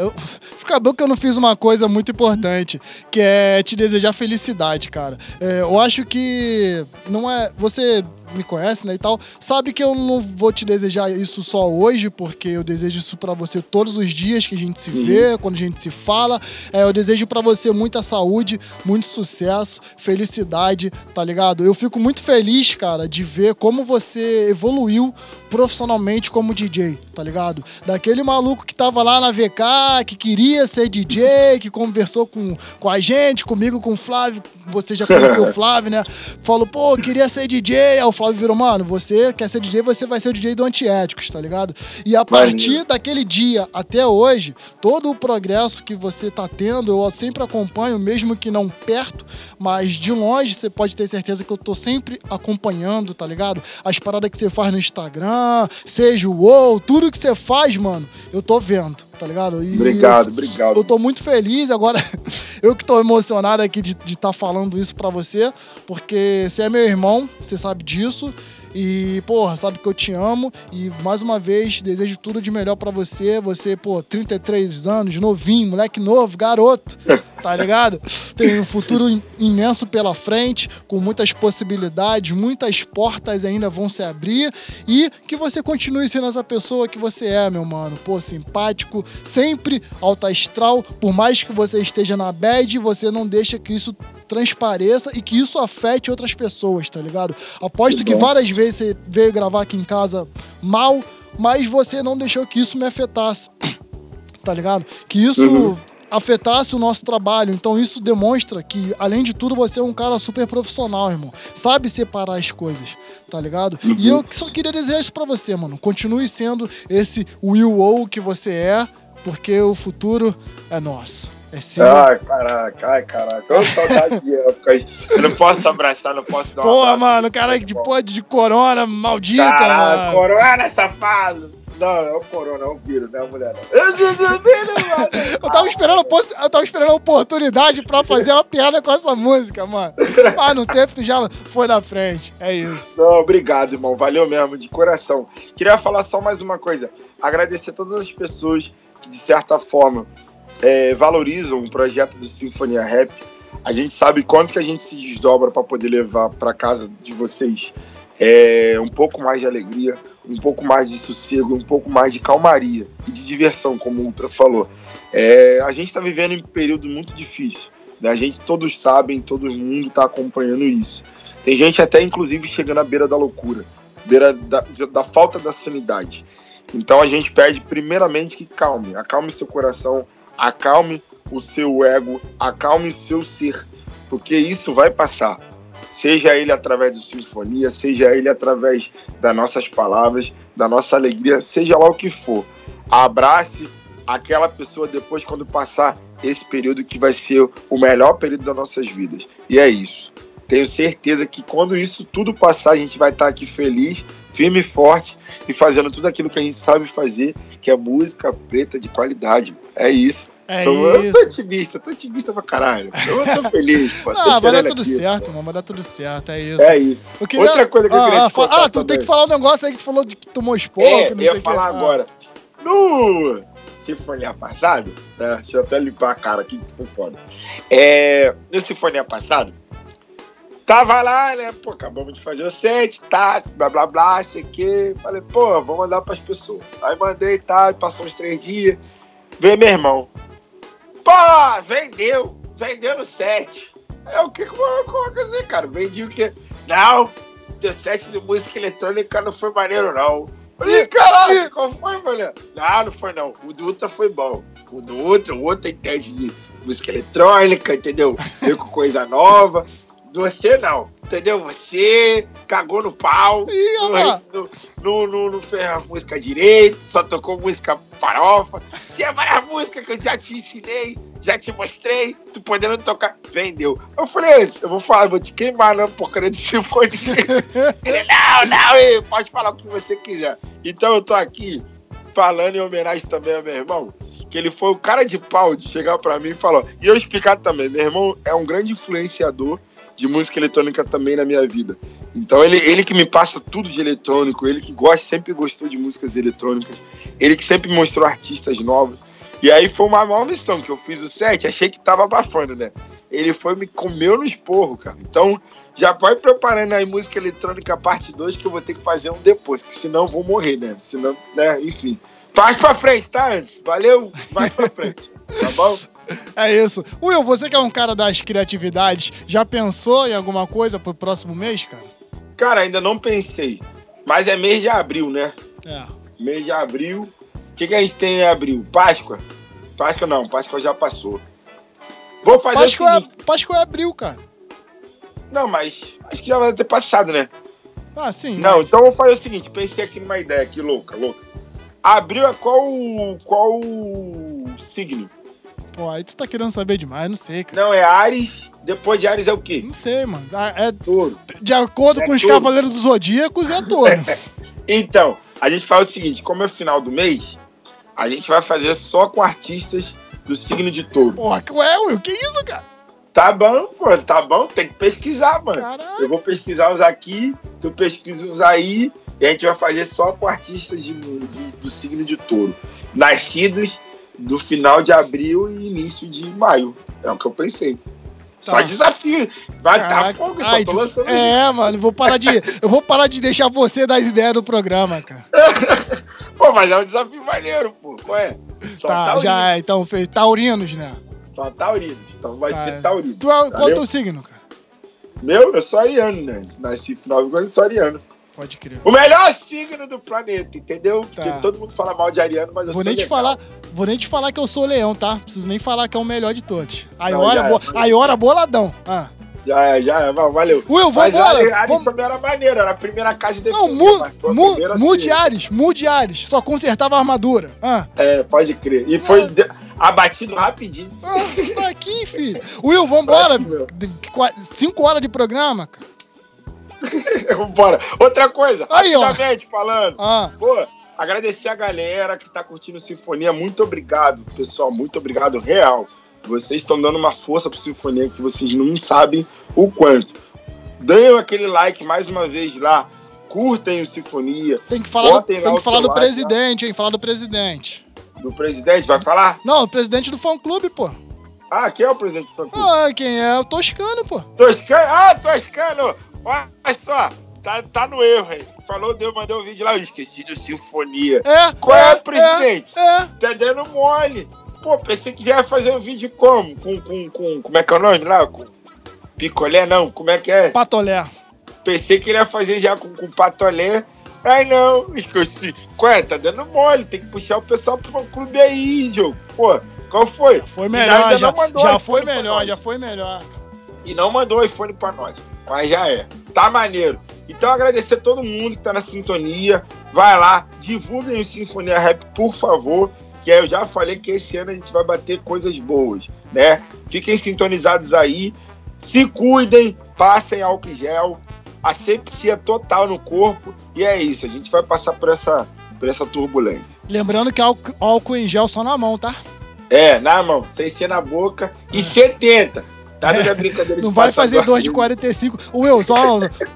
[SPEAKER 3] Eu... <laughs> Acabou que eu não fiz uma coisa muito importante, que é te desejar felicidade, cara. É, eu acho que não é. Você me conhece, né, e tal, sabe que eu não vou te desejar isso só hoje, porque eu desejo isso pra você todos os dias que a gente se vê, quando a gente se fala. É, eu desejo pra você muita saúde, muito sucesso, felicidade, tá ligado? Eu fico muito feliz, cara, de ver como você evoluiu profissionalmente como DJ, tá ligado? Daquele maluco que tava lá na VK, que queria ser DJ, que conversou com, com a gente, comigo, com o Flávio, você já conheceu o <laughs> Flávio, né? Falou, pô, queria ser DJ. Aí o Flávio virou, mano, você quer ser DJ, você vai ser o DJ do Antiéticos, tá ligado? E a partir daquele dia até hoje, todo o progresso que você tá tendo, eu sempre acompanho, mesmo que não perto, mas de longe, você pode ter certeza que eu tô sempre acompanhando, tá ligado? As paradas que você faz no Instagram, seja o WoW, tudo que você faz, mano, eu tô vendo, tá ligado? E
[SPEAKER 2] Obrigado, obrigado.
[SPEAKER 3] Eu tô muito feliz agora. <laughs> eu que tô emocionado aqui de estar falando isso pra você, porque você é meu irmão, você sabe disso. E, porra, sabe que eu te amo. E mais uma vez, desejo tudo de melhor pra você. Você, pô, 33 anos, novinho, moleque novo, garoto, <laughs> tá ligado? Tem um futuro im- imenso pela frente, com muitas possibilidades, muitas portas ainda vão se abrir. E que você continue sendo essa pessoa que você é, meu mano. Pô, simpático, sempre alta astral. Por mais que você esteja na bad, você não deixa que isso transpareça e que isso afete outras pessoas, tá ligado? Aposto que várias vezes você veio gravar aqui em casa mal, mas você não deixou que isso me afetasse, <clears throat> tá ligado? Que isso
[SPEAKER 2] Uhum.
[SPEAKER 3] afetasse o nosso trabalho. Então isso demonstra que, além de tudo, você é um cara super profissional, irmão. Sabe separar as coisas, tá ligado? E eu só queria dizer isso pra você, mano. Continue sendo esse Will O que você é, porque o futuro é nosso. É seu.
[SPEAKER 2] Ai, caraca, ai, caraca. Ô, saudade de épocas. Eu não posso abraçar, não posso dar um
[SPEAKER 3] Porra, mano, cara de pode de corona, maldita,
[SPEAKER 2] Caralho,
[SPEAKER 3] mano.
[SPEAKER 2] corona, safado. Não, é o corona, é o vírus, não é a mulher, não. Eu.
[SPEAKER 3] Eu tava esperando, a eu tava esperando a oportunidade pra fazer uma piada com essa música, mano. Mas no tempo tu já foi na frente. É isso.
[SPEAKER 2] Não, obrigado, irmão. Valeu mesmo, de coração. Queria falar só mais uma coisa. Agradecer todas as pessoas que, de certa forma, é, valorizam o projeto do Sinfonia Rap. A gente sabe quanto que a gente se desdobra para poder levar para casa de vocês é, um pouco mais de alegria, um pouco mais de sossego, um pouco mais de calmaria e de diversão, como o Ultra falou. É, a gente está vivendo em um período muito difícil. Né? A gente todos sabem, todo mundo está acompanhando isso. Tem gente até, inclusive, chegando à beira da loucura, beira da, da falta da sanidade. Então a gente pede, primeiramente, que calme, acalme seu coração, acalme o seu ego, acalme seu ser, porque isso vai passar. Seja ele através do sinfonia, seja ele através das nossas palavras, da nossa alegria, seja lá o que for. Abrace aquela pessoa depois quando passar esse período que vai ser o melhor período das nossas vidas. E é isso. Tenho certeza que quando isso tudo passar, a gente vai estar aqui feliz, firme e forte e fazendo tudo aquilo que a gente sabe fazer, que é música preta de qualidade. É isso.
[SPEAKER 3] É
[SPEAKER 2] então, eu
[SPEAKER 3] isso.
[SPEAKER 2] tô otimista, tô otimista pra caralho. Eu tô feliz, pô.
[SPEAKER 3] Ah, vai dar tudo
[SPEAKER 2] aqui.
[SPEAKER 3] certo, mano. Vai dar tudo certo. É isso.
[SPEAKER 2] É isso.
[SPEAKER 3] Eu queria-
[SPEAKER 2] Outra coisa que eu
[SPEAKER 3] Ah,
[SPEAKER 2] queria
[SPEAKER 3] ah,
[SPEAKER 2] te
[SPEAKER 3] fa-
[SPEAKER 2] contar
[SPEAKER 3] Ah, tu tem
[SPEAKER 2] também.
[SPEAKER 3] que falar um negócio aí que tu falou de que tomou esporro,
[SPEAKER 2] É,
[SPEAKER 3] que não
[SPEAKER 2] eu
[SPEAKER 3] sei
[SPEAKER 2] ia falar
[SPEAKER 3] Ah.
[SPEAKER 2] agora. No Sinfonia passado, né, deixa eu até limpar a cara aqui que ficou foda. É, no Sinfonia passado, tava lá, né? Pô, acabamos de fazer o set, tá, blá blá blá, sei que. Falei, pô, vou mandar pras pessoas. Aí mandei, tá, passou uns três dias. Veio meu irmão. Pô, vendeu, vendeu no set. É o que como eu dizer, cara? Vendi o quê? Não, teu set de música eletrônica não foi maneiro, não. Falei, caralho, qual foi, mulher? Não, não foi não. O do Ultra foi bom. O do Ultra, o outro entende de música eletrônica, entendeu? Veio com coisa nova. Você não, entendeu? Você cagou no pau,
[SPEAKER 3] rapaz.
[SPEAKER 2] não, não, não, fez a música direito, só tocou música farofa. Tinha várias músicas que eu já te ensinei, já te mostrei, tu podendo tocar. Vendeu. Eu falei, eu vou falar, vou te queimar na porcaria de sinfonia. Ele, não, não, pode falar o que você quiser. Então eu tô aqui falando em homenagem também ao meu irmão, que ele foi o cara de pau de chegar pra mim e falou. E eu explicar também, meu irmão é um grande influenciador de música eletrônica também na minha vida. Então ele, ele que me passa tudo de eletrônico, ele que gosta, sempre gostou de músicas eletrônicas, ele que sempre mostrou artistas novos. E aí foi uma maior missão que eu fiz o set, achei que tava abafando, né? Ele foi me comeu no esporro, cara. Então já vai preparando aí música eletrônica parte 2 que eu vou ter que fazer um depois, que senão eu vou morrer, né? Senão, né? Enfim. Parte pra frente, tá? Antes. Valeu, vai pra frente. Tá bom?
[SPEAKER 3] É isso. Will, você que é um cara das criatividades, já pensou em alguma coisa pro próximo mês, cara?
[SPEAKER 2] Cara, ainda não pensei. Mas é mês de abril, né?
[SPEAKER 3] É.
[SPEAKER 2] Mês de abril. O que, que a gente tem em abril? Páscoa? Páscoa não, Páscoa já passou. Vou fazer
[SPEAKER 3] Páscoa,
[SPEAKER 2] o seguinte.
[SPEAKER 3] é, Páscoa é abril, cara.
[SPEAKER 2] Não, mas acho que já vai ter passado, né?
[SPEAKER 3] Ah, sim.
[SPEAKER 2] Não,
[SPEAKER 3] mas-
[SPEAKER 2] então vou fazer o seguinte, pensei aqui numa ideia aqui, louca, louca. Abril é qual qual signo?
[SPEAKER 3] Pô, aí tu tá querendo saber demais, não sei, cara.
[SPEAKER 2] Não, é Ares. Depois de Ares é o quê?
[SPEAKER 3] Não sei, mano. Ah, É,
[SPEAKER 2] Touro.
[SPEAKER 3] de acordo
[SPEAKER 2] É
[SPEAKER 3] com os
[SPEAKER 2] touro.
[SPEAKER 3] Cavaleiros dos Zodíacos, é touro. <laughs>
[SPEAKER 2] Então, a gente faz o seguinte, como é final do mês, a gente vai fazer só com artistas do signo de touro.
[SPEAKER 3] Porra, ué, Will, que isso, cara?
[SPEAKER 2] Tá bom, pô, tá bom, tem que pesquisar, mano. Eu vou pesquisar os aqui, tu pesquisa os aí, e a gente vai fazer só com artistas de, de- do signo de touro. Nascidos do final de abril e início de maio. É o que eu pensei. Só
[SPEAKER 3] Tá.
[SPEAKER 2] desafio. Vai dar
[SPEAKER 3] Caraca.
[SPEAKER 2] fogo,
[SPEAKER 3] Ai,
[SPEAKER 2] só tô lançando
[SPEAKER 3] É, mano, vou parar de. <laughs> Eu vou parar de deixar você dar as ideias do programa, cara. <laughs>
[SPEAKER 2] Pô, mas é um desafio maneiro, pô. Qual é? Só
[SPEAKER 3] Tá,
[SPEAKER 2] taurinos.
[SPEAKER 3] já é, então, fez taurinos, né?
[SPEAKER 2] Só taurinos. Então vai
[SPEAKER 3] Tá.
[SPEAKER 2] ser taurino.
[SPEAKER 3] Tu é, qual é o teu signo, cara?
[SPEAKER 2] Meu, eu sou ariano, né? Nasci final do ano, sou ariano.
[SPEAKER 3] Pode crer.
[SPEAKER 2] O melhor signo do planeta, entendeu? Porque
[SPEAKER 3] Tá.
[SPEAKER 2] todo mundo fala mal de ariano, mas eu
[SPEAKER 3] Vou
[SPEAKER 2] sou
[SPEAKER 3] nem te falar, vou nem te falar que eu sou leão, tá? Preciso nem falar que é o melhor de todos.
[SPEAKER 2] É,
[SPEAKER 3] bo... aí hora boladão. Ah.
[SPEAKER 2] Já é, já é, va- valeu.
[SPEAKER 3] Will,
[SPEAKER 2] Mas
[SPEAKER 3] vambora,
[SPEAKER 2] Ares, Ares
[SPEAKER 3] vamos-
[SPEAKER 2] também era maneiro, era a primeira casa de
[SPEAKER 3] Não, mu, mu,
[SPEAKER 2] primeira a
[SPEAKER 3] mude Ares, mude Ares. Só consertava a armadura. Ah.
[SPEAKER 2] É, pode crer. E foi de- abatido rapidinho.
[SPEAKER 3] Tá aqui, filho. Will, vambora. Qua- Cinco horas de programa, cara. <laughs>
[SPEAKER 2] Bora. Outra coisa,
[SPEAKER 3] Aí, ó.
[SPEAKER 2] rapidamente falando.
[SPEAKER 3] Ah.
[SPEAKER 2] Pô, agradecer a galera que tá curtindo Sinfonia. Muito obrigado, pessoal. Muito obrigado, real. Vocês estão dando uma força pro Sinfonia que vocês não sabem o quanto. Deem aquele like mais uma vez lá. Curtem o Sinfonia.
[SPEAKER 3] Tem que falar, do, tem que falar do
[SPEAKER 2] like
[SPEAKER 3] presidente, hein? Falar do presidente.
[SPEAKER 2] Do presidente, vai falar?
[SPEAKER 3] Não, o presidente do fã clube, pô.
[SPEAKER 2] Ah, quem é o presidente do fã-clube?
[SPEAKER 3] Ah, quem é? O Toscano, pô.
[SPEAKER 2] Toscano? Ah, Toscano! Olha só, tá, tá no erro, hein? Falou, deu, mandou um vídeo lá, eu esqueci do Sinfonia.
[SPEAKER 3] É,
[SPEAKER 2] Qual é,
[SPEAKER 3] é,
[SPEAKER 2] presidente?
[SPEAKER 3] é.
[SPEAKER 2] Tá dando mole. Pô, pensei que já ia fazer um vídeo como? Com, com, com, como é que é o nome lá? Com picolé, não, como é que é?
[SPEAKER 3] Patolé.
[SPEAKER 2] Pensei que ele ia fazer já com, com patolé. Ai, não, esqueci. Qual é? Tá dando mole, tem que puxar o pessoal pro fã clube aí, Diogo. Pô, qual foi?
[SPEAKER 3] Foi melhor, já, já
[SPEAKER 2] iPhone
[SPEAKER 3] foi melhor, já foi melhor.
[SPEAKER 2] e não mandou iPhone pra nós. Mas já é. Tá maneiro. Então agradecer a todo mundo que tá na sintonia. Vai lá, divulguem o Sinfonia Rap, por favor. Que eu já falei que esse ano a gente vai bater coisas boas, né? Fiquem sintonizados aí. Se cuidem, passem álcool em gel. Asepsia total no corpo. E é isso, a gente vai passar por essa, por essa turbulência.
[SPEAKER 3] Lembrando que álcool, álcool em gel só na mão, tá?
[SPEAKER 2] É, na mão, sem ser na boca. E 70. Nada da brincadeira <laughs> de.
[SPEAKER 3] Não vai fazer
[SPEAKER 2] duas
[SPEAKER 3] dor de
[SPEAKER 2] vezes.
[SPEAKER 3] 45. Will, só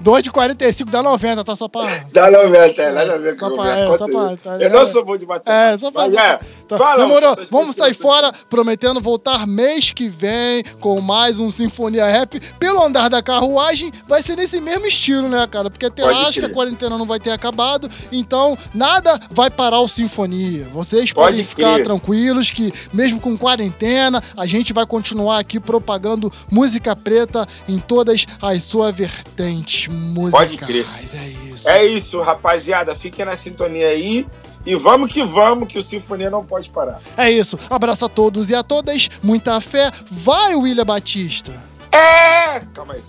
[SPEAKER 3] dor de 45 dá 90, tá? Só pra.
[SPEAKER 2] Dá 90, é, a ver
[SPEAKER 3] Só
[SPEAKER 2] com
[SPEAKER 3] pra-
[SPEAKER 2] o
[SPEAKER 3] é, só pra- tá
[SPEAKER 2] Eu não sou bom de matemática.
[SPEAKER 3] É, só pra.
[SPEAKER 2] Mas é, Fala,
[SPEAKER 3] Demorou. Vamos sair fora, prometendo voltar mês que vem com mais um Sinfonia Rap. Pelo andar da carruagem, vai ser nesse mesmo estilo, né, cara? Porque até
[SPEAKER 2] Pode
[SPEAKER 3] lá acho que a quarentena não vai ter acabado, então nada vai parar o Sinfonia. Vocês
[SPEAKER 2] Pode
[SPEAKER 3] podem ficar
[SPEAKER 2] crer.
[SPEAKER 3] tranquilos que, mesmo com quarentena, a gente vai continuar aqui propagando música preta em todas as suas vertentes musicais.
[SPEAKER 2] Pode crer.
[SPEAKER 3] É isso.
[SPEAKER 2] É isso, rapaziada. Fiquem na sintonia aí. E vamos que vamos, que o Sinfonia não pode parar.
[SPEAKER 3] É isso. Abraço a todos e a todas. Muita fé. Vai, William Batista.
[SPEAKER 2] É! Calma aí.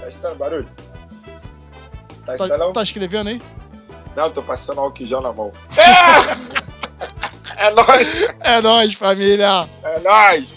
[SPEAKER 2] Tá escutando barulho? Tá
[SPEAKER 3] Tá,
[SPEAKER 2] escutando?
[SPEAKER 3] tá escrevendo aí?
[SPEAKER 2] Não, tô passando álcool gel na mão. <laughs> É! É nóis!
[SPEAKER 3] É nóis, família.
[SPEAKER 2] É nóis!